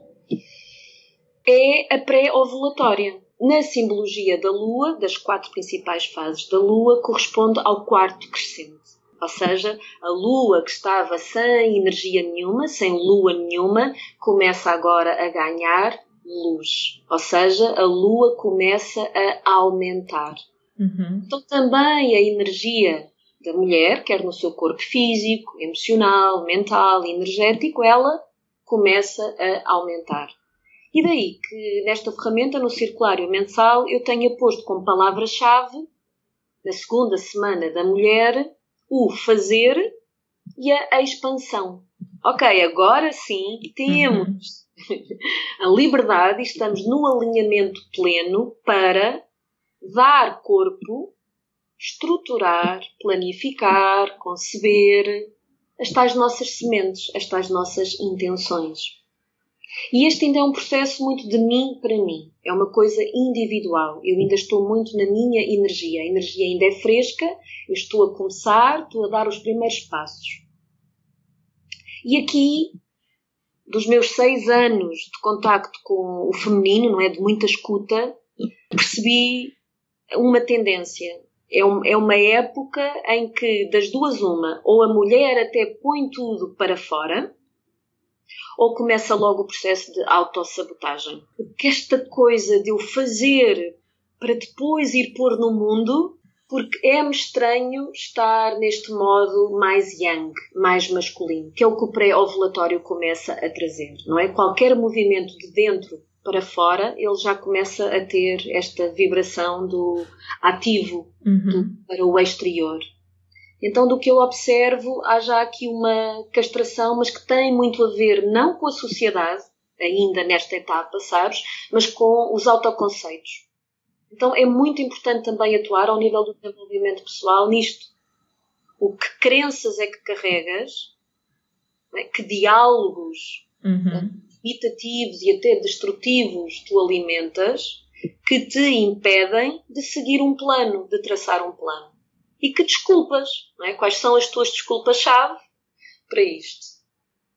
[SPEAKER 2] é a pré-ovulatória. Na simbologia da Lua, das quatro principais fases da Lua, corresponde ao quarto crescente. Ou seja, a Lua que estava sem energia nenhuma, sem Lua nenhuma, começa agora a ganhar luz. Ou seja, a lua começa a aumentar. Uhum. Então também a energia da mulher, quer no seu corpo físico, emocional, mental, energético, ela começa a aumentar. E daí que nesta ferramenta, no circulário mensal, eu tenha posto como palavra-chave, na segunda semana da mulher, o fazer e a expansão. Ok, agora sim temos uhum. a liberdade e estamos no alinhamento pleno para dar corpo, estruturar, planificar, conceber as tais nossas sementes, as tais nossas intenções. E este ainda é um processo muito de mim para mim. É uma coisa individual. Eu ainda estou muito na minha energia. A energia ainda é fresca, eu estou a começar, estou a dar os primeiros passos. E aqui, dos meus seis anos de contacto com o feminino, não é? De muita escuta, percebi uma tendência. É, um, é uma época em que, das duas, uma, ou a mulher até põe tudo para fora, ou começa logo o processo de autossabotagem. Porque esta coisa de eu fazer para depois ir pôr no mundo, porque é-me estranho estar neste modo mais yang, mais masculino, que é o que o pré-ovulatório começa a trazer, não é? Qualquer movimento de dentro para fora, ele já começa a ter esta vibração do ativo uhum. do, para o exterior. Então, do que eu observo, há já aqui uma castração, mas que tem muito a ver não com a sociedade, ainda nesta etapa, sabes, mas com os autoconceitos. Então, é muito importante também atuar ao nível do desenvolvimento pessoal nisto. O que crenças é que carregas, é? que diálogos uhum. imitativos e até destrutivos tu alimentas, que te impedem de seguir um plano, de traçar um plano e que desculpas, é? quais são as tuas desculpas-chave para isto.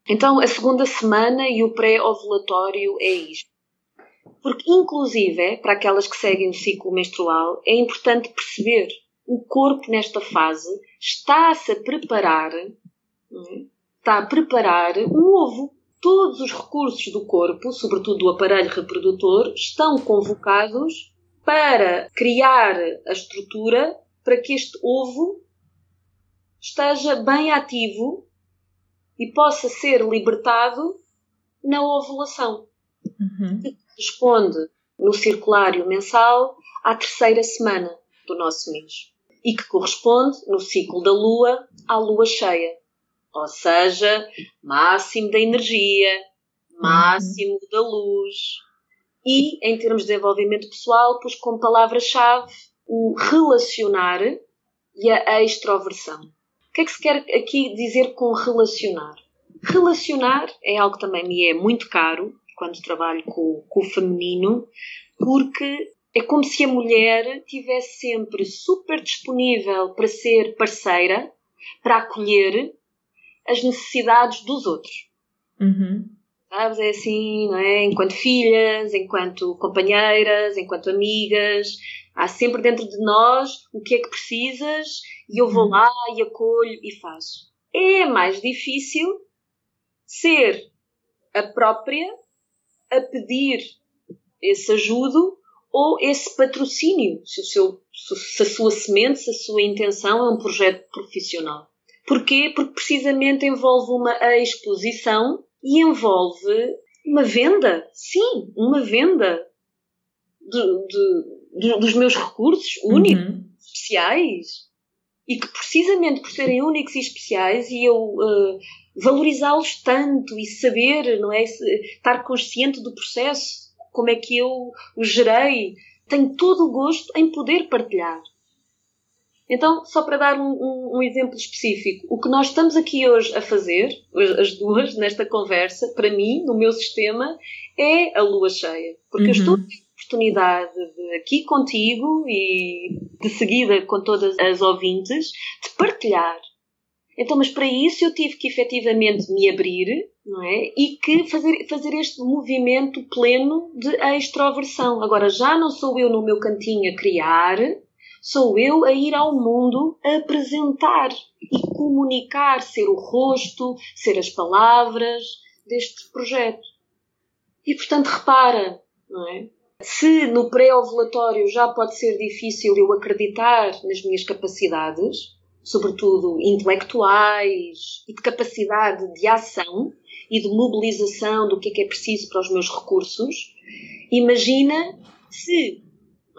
[SPEAKER 2] Então, a segunda semana e o pré-ovulatório é isto. Porque, inclusive, para aquelas que seguem o ciclo menstrual, é importante perceber o corpo nesta fase está-se a preparar, é? está a preparar um ovo. Todos os recursos do corpo, sobretudo do aparelho reprodutor, estão convocados para criar a estrutura para que este ovo esteja bem ativo e possa ser libertado na ovulação. Uhum. Que corresponde no circulário mensal à terceira semana do nosso mês. E que corresponde no ciclo da lua à lua cheia. Ou seja, máximo da energia, máximo uhum. da luz. E, em termos de desenvolvimento pessoal, pus como palavra-chave o relacionar e a extroversão. O que é que se quer aqui dizer com relacionar? Relacionar é algo que também me é muito caro quando trabalho com, com o feminino, porque é como se a mulher estivesse sempre super disponível para ser parceira, para acolher as necessidades dos outros. Uhum. Sabes? É assim, não é? Enquanto filhas, enquanto companheiras, enquanto amigas, Há sempre dentro de nós o que é que precisas e eu vou uhum. lá e acolho e faço. É mais difícil ser a própria a pedir esse ajudo ou esse patrocínio, se, seu, se a sua semente, se a sua intenção é um projeto profissional. Porquê? Porque precisamente envolve uma exposição e envolve uma venda. Sim, uma venda de, de dos meus recursos únicos, uhum. especiais, e que precisamente por serem únicos e especiais e eu uh, valorizá-los tanto e saber, não é, estar consciente do processo, como é que eu os gerei, tenho todo o gosto em poder partilhar. Então, só para dar um, um, um, exemplo específico, o que nós estamos aqui hoje a fazer, as duas, nesta conversa, para mim, no meu sistema, é a lua cheia. Porque uhum. eu estou oportunidade de aqui contigo e de seguida com todas as ouvintes de partilhar. Então, mas para isso eu tive que efetivamente me abrir, não é? E que fazer, fazer este movimento pleno de extroversão. Agora, já não sou eu no meu cantinho a criar, sou eu a ir ao mundo a apresentar e comunicar, ser o rosto, ser as palavras deste projeto. E portanto, repara, não é? Se no pré-ovulatório já pode ser difícil eu acreditar nas minhas capacidades, sobretudo intelectuais e de capacidade de ação e de mobilização do que é que é preciso para os meus recursos, imagina se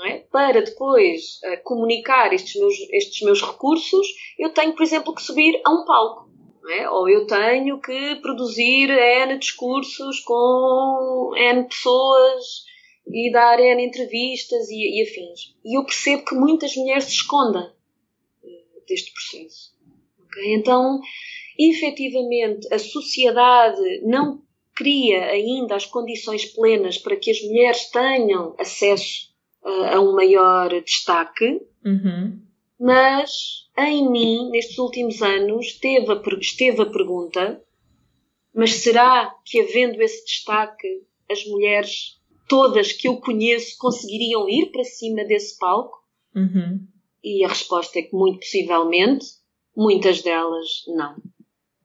[SPEAKER 2] é? para depois uh, comunicar estes meus, estes meus recursos, eu tenho, por exemplo, que subir a um palco. É? Ou eu tenho que produzir N discursos com N pessoas e dar N entrevistas e, e afins. E eu percebo que muitas mulheres se escondem deste processo. Okay? Então, efetivamente, a sociedade não cria ainda as condições plenas para que as mulheres tenham acesso a um maior destaque,
[SPEAKER 1] uhum.
[SPEAKER 2] mas em mim, nestes últimos anos, esteve a, esteve a pergunta: mas será que, havendo esse destaque, as mulheres todas que eu conheço conseguiriam ir para cima desse palco?
[SPEAKER 1] Uhum.
[SPEAKER 2] E a resposta é que, muito possivelmente, muitas delas não.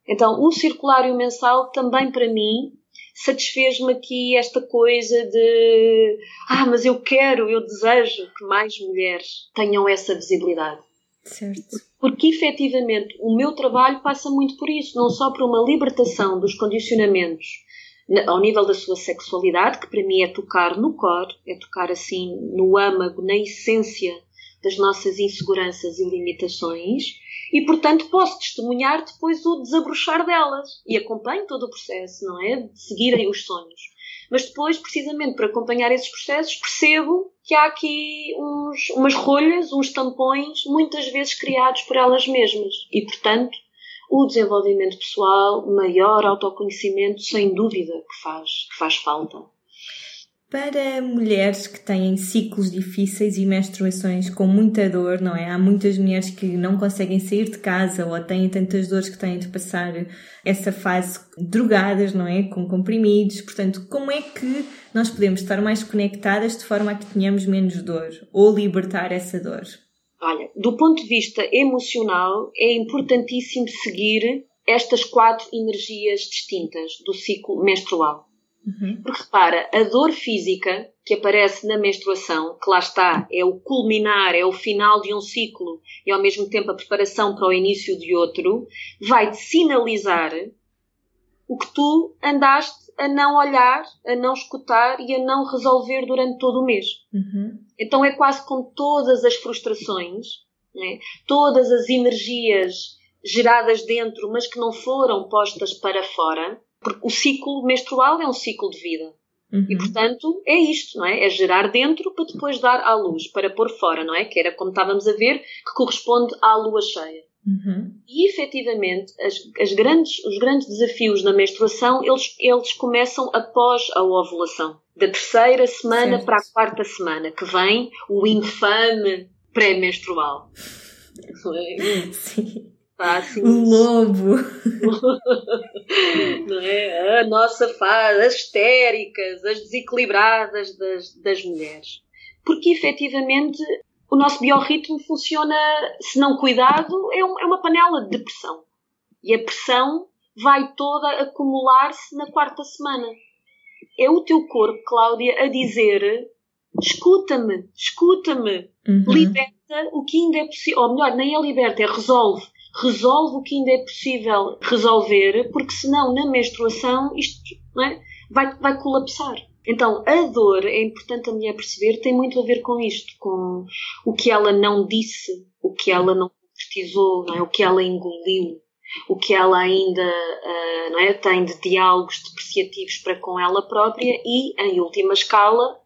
[SPEAKER 2] Então, o circulário mensal também para mim satisfez-me aqui esta coisa de ah, mas eu quero, eu desejo que mais mulheres tenham essa visibilidade.
[SPEAKER 1] Certo.
[SPEAKER 2] Porque efetivamente o meu trabalho passa muito por isso, não só por uma libertação dos condicionamentos ao nível da sua sexualidade, que para mim é tocar no core, é tocar assim no âmago, na essência das nossas inseguranças e limitações, e, portanto, posso testemunhar depois o desabrochar delas. E acompanho todo o processo, não é? De seguirem os sonhos. Mas depois, precisamente para acompanhar esses processos, percebo que há aqui uns, umas rolhas, uns tampões, muitas vezes criados por elas mesmas. E, portanto, o desenvolvimento pessoal, maior autoconhecimento, sem dúvida que faz, que faz falta.
[SPEAKER 1] Para mulheres que têm ciclos difíceis e menstruações com muita dor, não é? Há muitas mulheres que não conseguem sair de casa ou têm tantas dores que têm de passar essa fase drogadas, não é? Com comprimidos. Portanto, como é que nós podemos estar mais conectadas de forma a que tenhamos menos dor ou libertar essa dor?
[SPEAKER 2] Olha, do ponto de vista emocional, é importantíssimo seguir estas quatro energias distintas do ciclo menstrual.
[SPEAKER 1] Uhum.
[SPEAKER 2] Porque repara, a dor física que aparece na menstruação, que lá está, é o culminar, é o final de um ciclo e ao mesmo tempo a preparação para o início de outro, vai-te sinalizar o que tu andaste a não olhar, a não escutar e a não resolver durante todo o mês.
[SPEAKER 1] Uhum.
[SPEAKER 2] Então é quase como todas as frustrações, né? todas as energias geradas dentro, mas que não foram postas para fora, porque o ciclo menstrual é um ciclo de vida.
[SPEAKER 1] Uhum.
[SPEAKER 2] E, portanto, é isto, não é? É gerar dentro para depois dar à luz, para pôr fora, não é? Que era como estávamos a ver, que corresponde à lua cheia.
[SPEAKER 1] Uhum.
[SPEAKER 2] E, efetivamente, as, as grandes, os grandes desafios na menstruação, eles, eles começam após a ovulação. Da terceira semana
[SPEAKER 1] certo.
[SPEAKER 2] para a quarta semana, que vem o infame pré-menstrual.
[SPEAKER 1] Sim. O lobo.
[SPEAKER 2] não é? A nossa fase, as histéricas, as desequilibradas das, das mulheres. Porque efetivamente o nosso biorritmo funciona, se não cuidado, é, um, é uma panela de pressão. E a pressão vai toda acumular-se na quarta semana. É o teu corpo, Cláudia, a dizer: escuta-me, escuta-me,
[SPEAKER 1] Uhum.
[SPEAKER 2] liberta o que ainda é possível. Ou melhor, nem é liberta, é resolve resolve o que ainda é possível resolver, porque senão na menstruação isto é? vai, vai colapsar. Então, a dor, é importante a mulher perceber, tem muito a ver com isto, com o que ela não disse, o que ela não concretizou, não é? o que ela engoliu, o que ela ainda uh, não é? tem de diálogos depreciativos para com ela própria e, em última escala,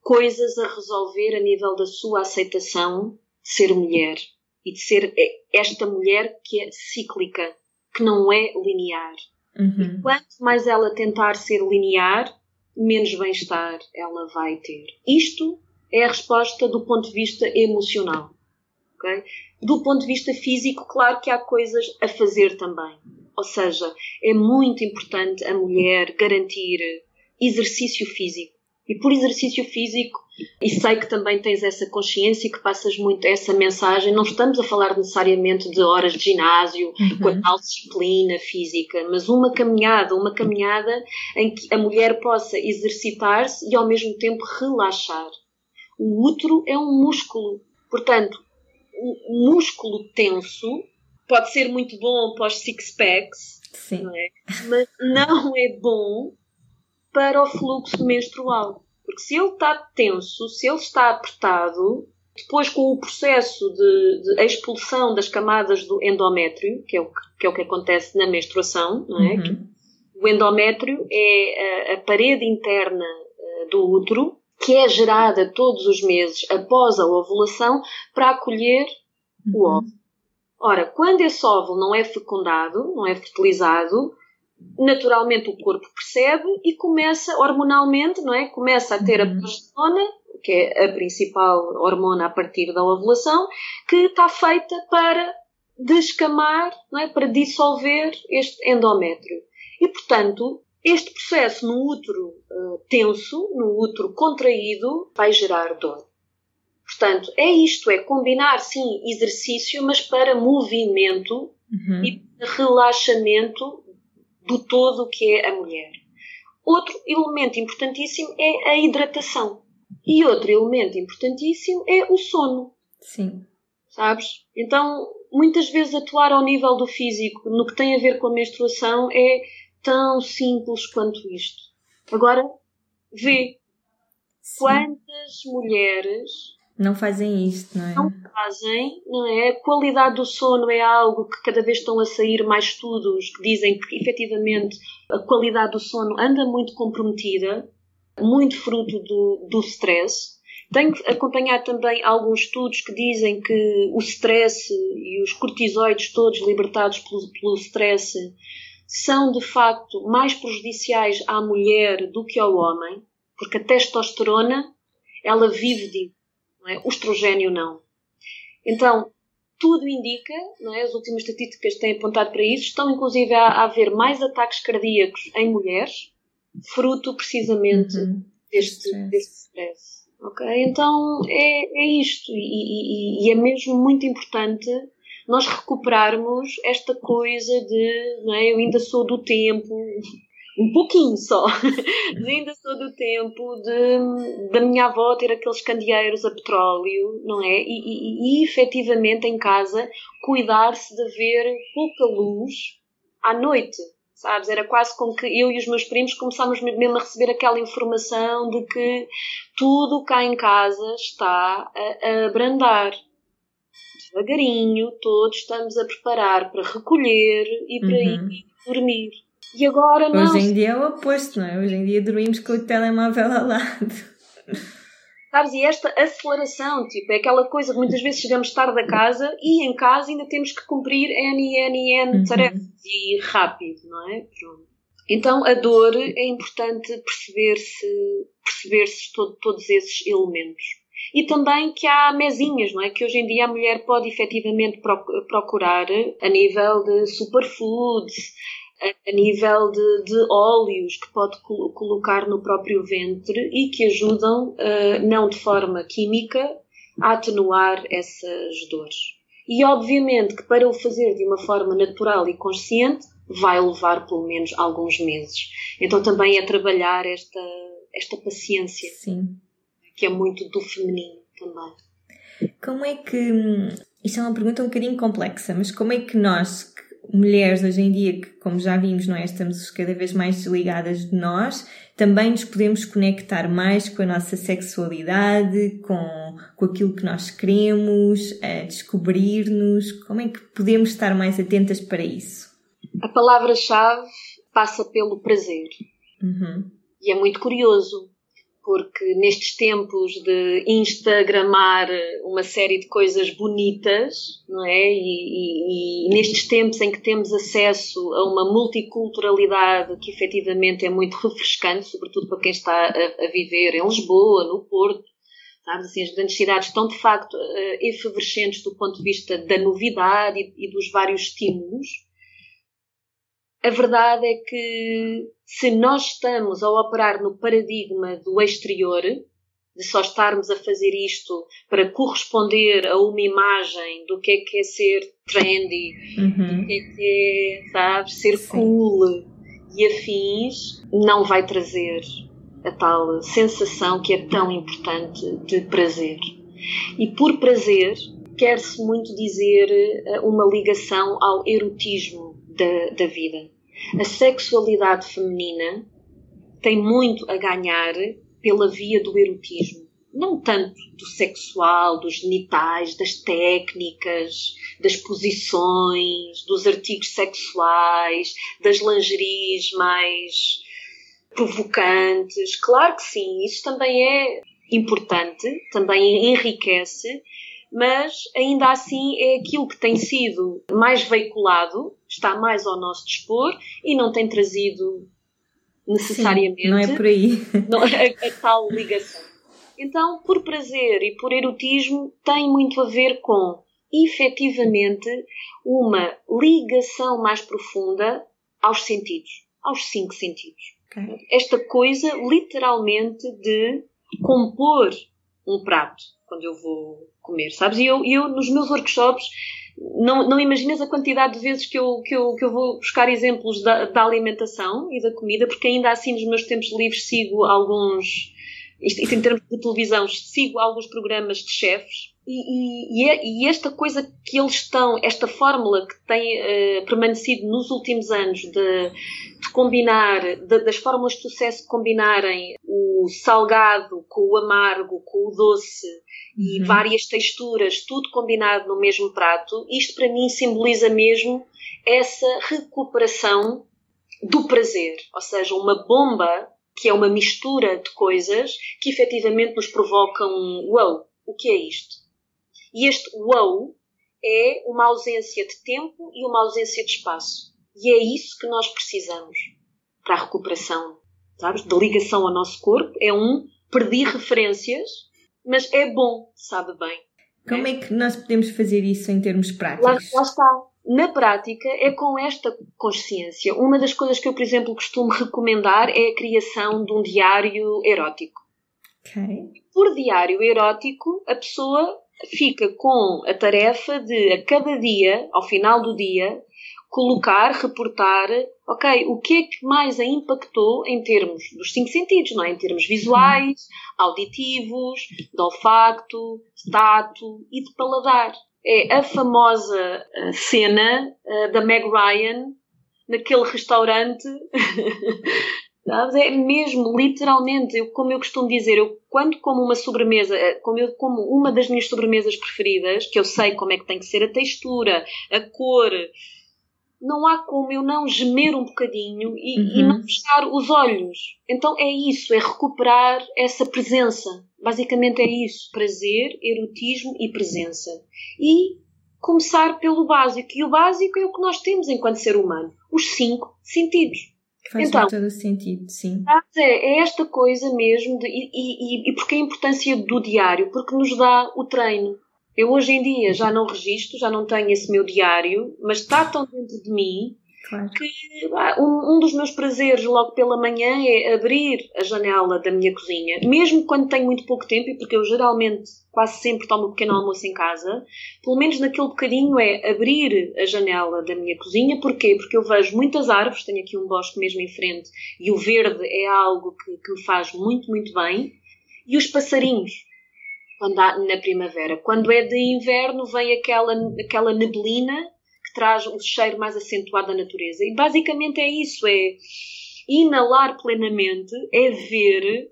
[SPEAKER 2] coisas a resolver a nível da sua aceitação de ser mulher e de ser esta mulher que é cíclica, que não é linear.
[SPEAKER 1] Uhum.
[SPEAKER 2] E quanto mais ela tentar ser linear, menos bem-estar ela vai ter. Isto é a resposta do ponto de vista emocional. Okay? Do ponto de vista físico, claro que há coisas a fazer também. Ou seja, é muito importante a mulher garantir exercício físico. E por exercício físico, e sei que também tens essa consciência e que passas muito essa mensagem, não estamos a falar necessariamente de horas de ginásio, uhum. com a tal disciplina física, mas uma caminhada, uma caminhada em que a mulher possa exercitar-se e ao mesmo tempo relaxar. O útero é um músculo, portanto, o músculo tenso pode ser muito bom para os six-packs, não é? mas não é bom para o fluxo menstrual. Porque se ele está tenso, se ele está apertado, depois com o processo de, de expulsão das camadas do endométrio, que é o que, que, é o que acontece na menstruação, não é? Uhum. O endométrio é a, a parede interna uh, do útero que é gerada todos os meses após a ovulação para acolher uhum. o óvulo. Ora, quando esse óvulo não é fecundado, não é fertilizado, naturalmente o corpo percebe e começa hormonalmente, não é? Começa a ter a uhum. progesterona, que é a principal hormona a partir da ovulação, que está feita para descamar, não é? Para dissolver este endométrio. E, portanto, este processo no útero uh, tenso, no útero contraído, vai gerar dor. Portanto, é isto, é combinar, sim, exercício, mas para movimento uhum. e relaxamento do todo que é a mulher. Outro elemento importantíssimo é a hidratação. E outro elemento importantíssimo é o sono.
[SPEAKER 1] Sim.
[SPEAKER 2] Sabes? Então, muitas vezes atuar ao nível do físico no que tem a ver com a menstruação é tão simples quanto isto. Agora, vê Sim. quantas mulheres
[SPEAKER 1] não fazem isto, não é?
[SPEAKER 2] Não fazem, não é? A qualidade do sono é algo que cada vez estão a sair mais estudos que dizem que efetivamente a qualidade do sono anda muito comprometida, muito fruto do, do stress. Tenho acompanhado também alguns estudos que dizem que o stress e os cortisoides todos libertados pelo, pelo stress são de facto mais prejudiciais à mulher do que ao homem, porque a testosterona ela vive de não é? o estrogênio não. Então, tudo indica, não é? as últimas estatísticas têm apontado para isso, estão inclusive a, a haver mais ataques cardíacos em mulheres, fruto precisamente uhum. deste, stress. deste stress. Então é, é isto, e, e, e, é mesmo muito importante nós recuperarmos esta coisa de não é? eu ainda sou do tempo, um pouquinho só. Ainda sou do tempo de, da minha avó ter aqueles candeeiros a petróleo, não é? E, e, e efetivamente em casa cuidar-se de ver pouca luz à noite. Sabes? Era quase como que eu e os meus primos começámos mesmo a receber aquela informação de que tudo cá em casa está a, a abrandar devagarinho, todos estamos a preparar para recolher e para uhum. ir dormir. E agora não.
[SPEAKER 1] Hoje em dia é o oposto, não é? Hoje em dia dormimos com o telemóvel ao lado.
[SPEAKER 2] Sabes, e esta aceleração, tipo, é aquela coisa que muitas vezes chegamos tarde a casa e em casa ainda temos que cumprir N e N e N uhum. tarefas e rápido, não é? Pronto. Então a dor é importante perceber-se perceber -se todo, todos esses elementos. E também que há mesinhas, não é? Que hoje em dia a mulher pode efetivamente procurar a nível de superfoods, a nível de, de óleos que pode colocar no próprio ventre e que ajudam, uh, não de forma química, a atenuar essas dores. E obviamente que para o fazer de uma forma natural e consciente vai levar pelo menos alguns meses. Então também é trabalhar esta, esta paciência,
[SPEAKER 1] Sim.
[SPEAKER 2] que é muito do feminino também.
[SPEAKER 1] Como é que. Hum, isto é uma pergunta um bocadinho complexa, mas como é que nós, mulheres hoje em dia, que como já vimos, não é? Estamos cada vez mais desligadas de nós, também nos podemos conectar mais com a nossa sexualidade, com, com aquilo que nós queremos, a descobrir-nos. Como é que podemos estar mais atentas para isso?
[SPEAKER 2] A palavra-chave passa pelo prazer.
[SPEAKER 1] Uhum.
[SPEAKER 2] E é muito curioso, porque nestes tempos de instagramar uma série de coisas bonitas, não é? E, e, e, nestes tempos em que temos acesso a uma multiculturalidade que efetivamente é muito refrescante, sobretudo para quem está a, a viver em Lisboa, no Porto, sabes? Assim, as grandes cidades estão de facto uh, efervescentes do ponto de vista da novidade e, e dos vários estímulos a verdade é que se nós estamos a operar no paradigma do exterior, de só estarmos a fazer isto para corresponder a uma imagem do que é que é ser trendy, uhum. do que é que é, ser Sim. cool e afins, não vai trazer a tal sensação que é tão importante de prazer. E por prazer, quer-se muito dizer eh, uma ligação ao erotismo da, da vida. A sexualidade feminina tem muito a ganhar pela via do erotismo. Não tanto do sexual, dos genitais, das técnicas, das posições, dos artigos sexuais, das lingeries mais provocantes. Claro que sim, isso também é importante, também enriquece, mas ainda assim é aquilo que tem sido mais veiculado, está mais ao nosso dispor e não tem trazido necessariamente.
[SPEAKER 1] Sim, não é por aí.
[SPEAKER 2] a, a tal ligação. Então, por prazer e por erotismo, tem muito a ver com, efetivamente, uma ligação mais profunda aos sentidos, aos cinco sentidos. Okay. Esta coisa, literalmente, de compor um prato quando eu vou comer, sabes? E eu, eu nos meus workshops, não, não imaginas a quantidade de vezes que eu, que eu, que eu vou buscar exemplos da, da alimentação e da comida, porque ainda assim nos meus tempos livres sigo alguns, isto, em termos de televisão, sigo alguns programas de chefes e, e, é, e, esta coisa que eles estão, esta fórmula que tem uh, permanecido nos últimos anos de, de combinar, de, das fórmulas de sucesso combinarem o salgado com o amargo, com o doce e uhum. várias texturas, tudo combinado no mesmo prato, isto para mim simboliza mesmo essa recuperação do prazer, ou seja, uma bomba que é uma mistura de coisas que efetivamente nos provocam um wow, o que é isto? E este wow é uma ausência de tempo e uma ausência de espaço. E é isso que nós precisamos para a recuperação, sabes? De ligação ao nosso corpo. É um perdi referências, mas é bom, sabe bem.
[SPEAKER 1] Como é? é que nós podemos fazer isso em termos práticos?
[SPEAKER 2] Lá, lá está. Na prática, é com esta consciência. Uma das coisas que eu, por exemplo, costumo recomendar é a criação de um diário erótico.
[SPEAKER 1] Okay.
[SPEAKER 2] Por diário erótico, a pessoa fica com a tarefa de, a cada dia, ao final do dia, colocar, reportar, ok, o que é que mais a impactou em termos dos cinco sentidos, não é? Em termos visuais, auditivos, de olfacto, de tato e de paladar. É a famosa uh, cena uh, da Meg Ryan naquele restaurante É mesmo, literalmente, eu, como eu costumo dizer, eu quando como uma sobremesa, eh, como eu como uma das minhas sobremesas preferidas, que eu sei como é que tem que ser a textura, a cor, não há como eu não gemer um bocadinho e, uhum. e não fechar os olhos. Então é isso, é recuperar essa presença. Basicamente é isso: prazer, erotismo e presença. E começar pelo básico. E o básico é o que nós temos enquanto ser humano: os cinco sentidos.
[SPEAKER 1] Faz então, todo o sentido, sim.
[SPEAKER 2] É, é esta coisa mesmo, de, e, e, e porque a importância do diário? Porque nos dá o treino. Eu hoje em dia já não registro, já não tenho esse meu diário, mas está tão dentro de mim Claro. Que um, um, dos meus prazeres logo pela manhã é abrir a janela da minha cozinha, mesmo quando tenho muito pouco tempo, e porque eu geralmente quase sempre tomo um pequeno almoço em casa, pelo menos naquele bocadinho é abrir a janela da minha cozinha. Porquê? Porque eu vejo muitas árvores, tenho aqui um bosque mesmo em frente, e o verde é algo que, que me faz muito, muito bem. E os passarinhos, quando há, na primavera. Quando é de inverno, vem aquela, aquela neblina traz o cheiro mais acentuado da natureza. E basicamente é isso: é inalar plenamente, é ver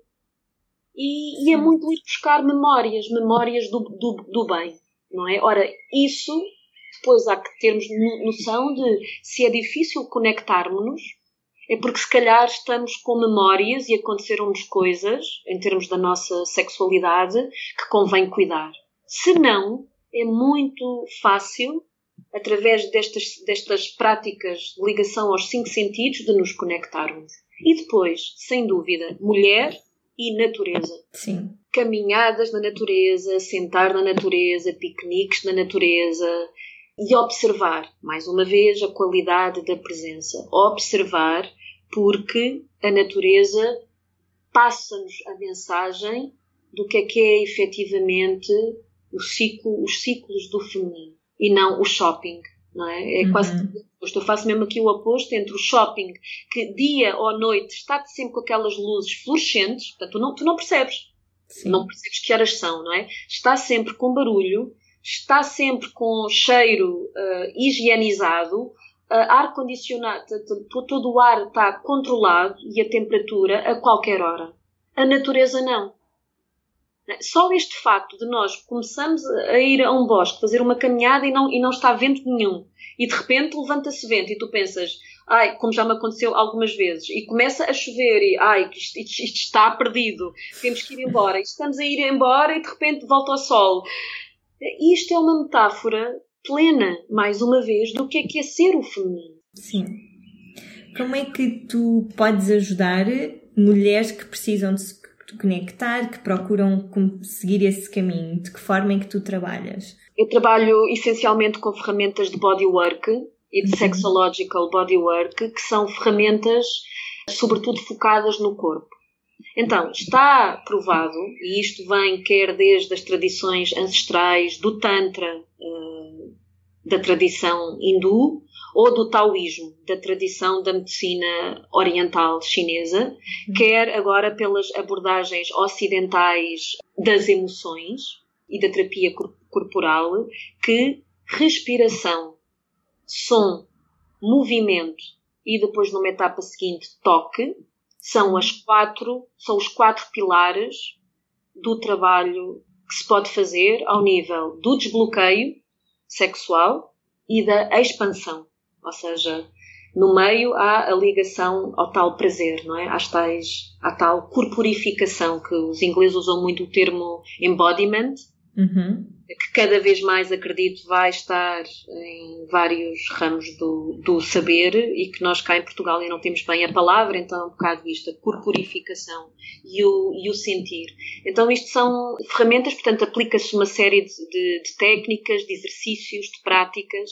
[SPEAKER 2] e, e é muito ir buscar memórias, memórias do, do, do bem, não é? Ora, isso depois há que termos noção de se é difícil conectarmos-nos, é porque se calhar estamos com memórias e aconteceram-nos coisas, em termos da nossa sexualidade, que convém cuidar. Se não, é muito fácil através destas, destas práticas de ligação aos cinco sentidos, de nos conectarmos. E depois, sem dúvida, mulher e natureza.
[SPEAKER 1] Sim.
[SPEAKER 2] Caminhadas na natureza, sentar na natureza, piqueniques na natureza. E observar, mais uma vez, a qualidade da presença. Observar porque a natureza passa-nos a mensagem do que é que é efetivamente o ciclo, os ciclos do feminino e não o shopping, não é? É uhum. quase oposto. Eu faço mesmo aqui o oposto entre o shopping, que dia ou noite está sempre com aquelas luzes fluorescentes, portanto, tu não, tu não percebes. Sim. Não percebes que horas são, não é? Está sempre com barulho, está sempre com cheiro uh, higienizado, uh, ar condicionado, todo o ar está controlado e a temperatura a qualquer hora. A natureza não. Só este facto de nós começamos a ir a um bosque, fazer uma caminhada e não, e não está vento nenhum, e de repente levanta-se vento e tu pensas, ai, como já me aconteceu algumas vezes, e começa a chover e ai, isto, isto, isto está perdido, temos que ir embora, e estamos a ir embora e de repente volta ao sol. Isto é uma metáfora plena, mais uma vez, do que é que é ser o feminino.
[SPEAKER 1] Sim. Como é que tu podes ajudar mulheres que precisam de conectar, que procuram seguir esse caminho? De que forma é que tu trabalhas?
[SPEAKER 2] Eu trabalho essencialmente com ferramentas de bodywork e de uhum. sexological bodywork, que são ferramentas sobretudo focadas no corpo. Então, está provado, e isto vem quer desde as tradições ancestrais do Tantra, uh, da tradição hindu, ou do taoísmo, da tradição da medicina oriental chinesa, uhum. quer agora pelas abordagens ocidentais das emoções e da terapia corporal, que respiração, som, movimento e depois numa etapa seguinte toque são as quatro, são os quatro pilares do trabalho que se pode fazer ao nível do desbloqueio sexual e da expansão. Ou seja, no meio há a ligação ao tal prazer, não é? Às tais, à tal corporificação, que os ingleses usam muito o termo embodiment, uhum. que cada vez mais acredito vai estar em vários ramos do, do saber e que nós cá em Portugal ainda não temos bem a palavra, então é um bocado isto, a corporificação e o, e o sentir. Então isto são ferramentas, portanto aplica-se uma série de, de, de técnicas, de exercícios, de práticas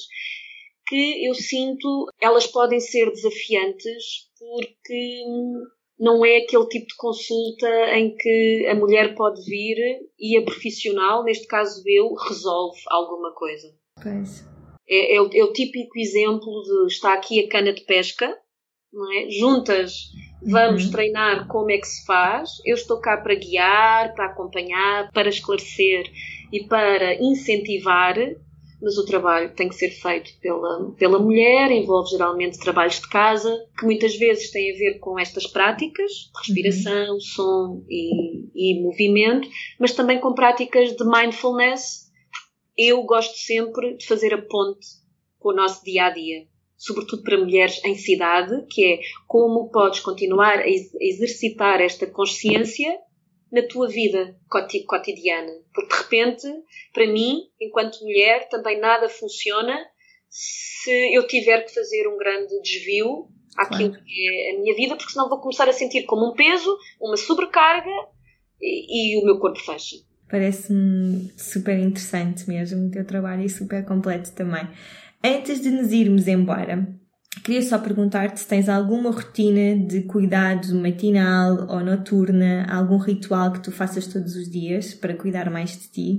[SPEAKER 2] que eu sinto elas podem ser desafiantes porque não é aquele tipo de consulta em que a mulher pode vir e a profissional, neste caso eu, resolve alguma coisa.
[SPEAKER 1] Pois.
[SPEAKER 2] É, é, o, é o típico exemplo de está aqui a cana de pesca, é? juntas vamos uhum. treinar como é que se faz, eu estou cá para guiar, para acompanhar, para esclarecer e para incentivar mas o trabalho tem que ser feito pela, pela mulher, envolve geralmente trabalhos de casa, que muitas vezes têm a ver com estas práticas de respiração, uhum. som e, e movimento, mas também com práticas de mindfulness. Eu gosto sempre de fazer a ponte com o nosso dia a dia, sobretudo para mulheres em cidade, que é como podes continuar a exercitar esta consciência na tua vida cotidiana. Porque de repente, para mim, enquanto mulher, também nada funciona se eu tiver que fazer um grande desvio àquilo claro. que é a minha vida, porque senão vou começar a sentir como um peso, uma sobrecarga e, e o meu corpo fecha.
[SPEAKER 1] Parece-me super interessante mesmo o teu trabalho e super completo também. Antes de nos irmos embora, Queria só perguntar-te se tens alguma rotina de cuidado matinal ou noturna, algum ritual que tu faças todos os dias para cuidar mais de ti?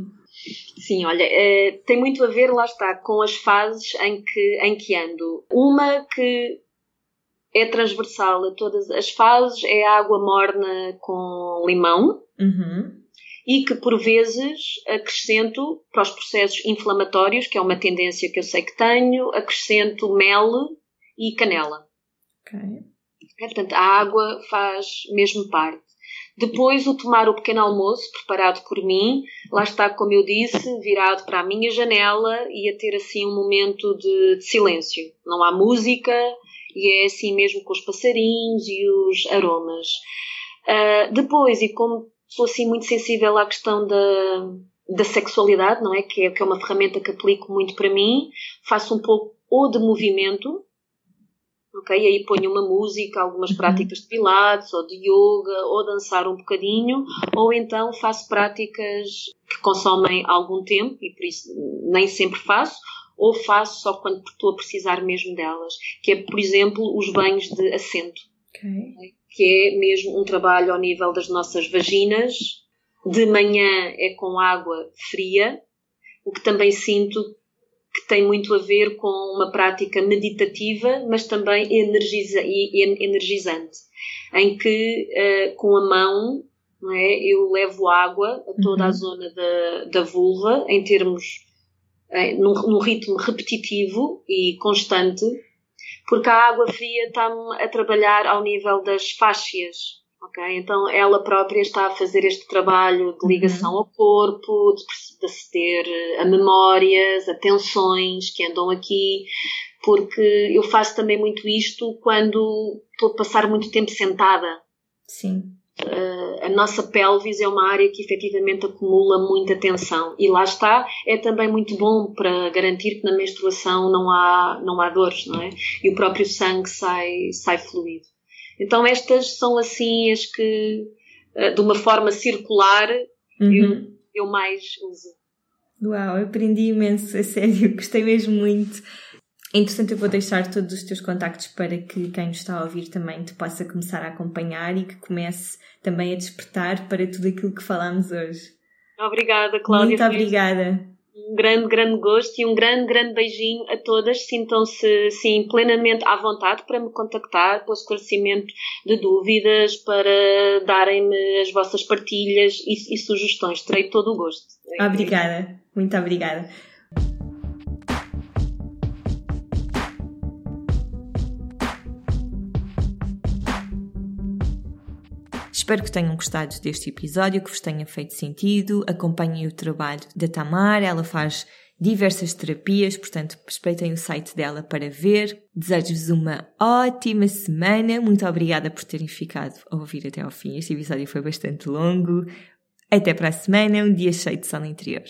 [SPEAKER 2] Sim, olha, é, tem muito a ver, lá está, com as fases em que, em que ando. Uma que é transversal a todas as fases é a água morna com limão. Uhum. E que por vezes acrescento para os processos inflamatórios, que é uma tendência que eu sei que tenho, acrescento mel e canela.
[SPEAKER 1] Okay.
[SPEAKER 2] É, portanto, a água faz mesmo parte. Depois, o tomar o pequeno almoço, preparado por mim, lá está, como eu disse, virado para a minha janela e a ter assim um momento de, de silêncio. Não há música e é assim mesmo com os passarinhos e os aromas. Uh, depois, e como sou assim muito sensível à questão da, da sexualidade, não é? Que, é? que é uma ferramenta que aplico muito para mim, faço um pouco ou de movimento, ok? Aí ponho uma música, algumas uhum. práticas de pilates ou de yoga ou dançar um bocadinho, ou então faço práticas que consomem algum tempo e por isso nem sempre faço, ou faço só quando estou a precisar mesmo delas, que é, por exemplo, os banhos de assento. Okay. Que é mesmo um trabalho ao nível das nossas vaginas. De manhã é com água fria, o que também sinto tem muito a ver com uma prática meditativa, mas também energiza, e energizante, em que uh, com a mão é, eu levo água a toda uhum. a zona da, da vulva em termos é, num, num, ritmo repetitivo e constante, porque a água fria está-me a trabalhar ao nível das fáscias, ok? Então ela própria está a fazer este trabalho de ligação uhum. ao corpo, de, aceder a memórias, a tensões que andam aqui, porque eu faço também muito isto quando estou a passar muito tempo sentada.
[SPEAKER 1] Sim.
[SPEAKER 2] Uh, a nossa pelvis é uma área que efetivamente acumula muita tensão e lá está, é também muito bom para garantir que na menstruação não há, não há dores, não é? E o próprio sangue sai, sai fluido. Então estas são assim as que, eh, de uma forma circular, uhum. eu, eu mais uso.
[SPEAKER 1] Uau, aprendi imenso, a sério, gostei mesmo muito. Entretanto, eu vou deixar todos os teus contactos para que quem nos está a ouvir também te possa começar a acompanhar e que comece também a despertar para tudo aquilo que falámos hoje.
[SPEAKER 2] Obrigada, Cláudia.
[SPEAKER 1] Muito obrigada
[SPEAKER 2] um grande, grande gosto e um grande, grande beijinho a todas. Sintam-se, sim, plenamente à vontade para me contactar para o esclarecimento de dúvidas, para darem-me as vossas partilhas e, e sugestões. Terei todo o gosto.
[SPEAKER 1] Obrigada, muito obrigada. Espero que tenham gostado deste episódio, que vos tenha feito sentido. Acompanhem o trabalho da Tamar, ela faz diversas terapias, portanto, respeitem o site dela para ver. Desejo-vos uma ótima semana. Muito obrigada por terem ficado a ouvir até ao fim. Este episódio foi bastante longo. Até para a semana, um dia cheio de sol interior.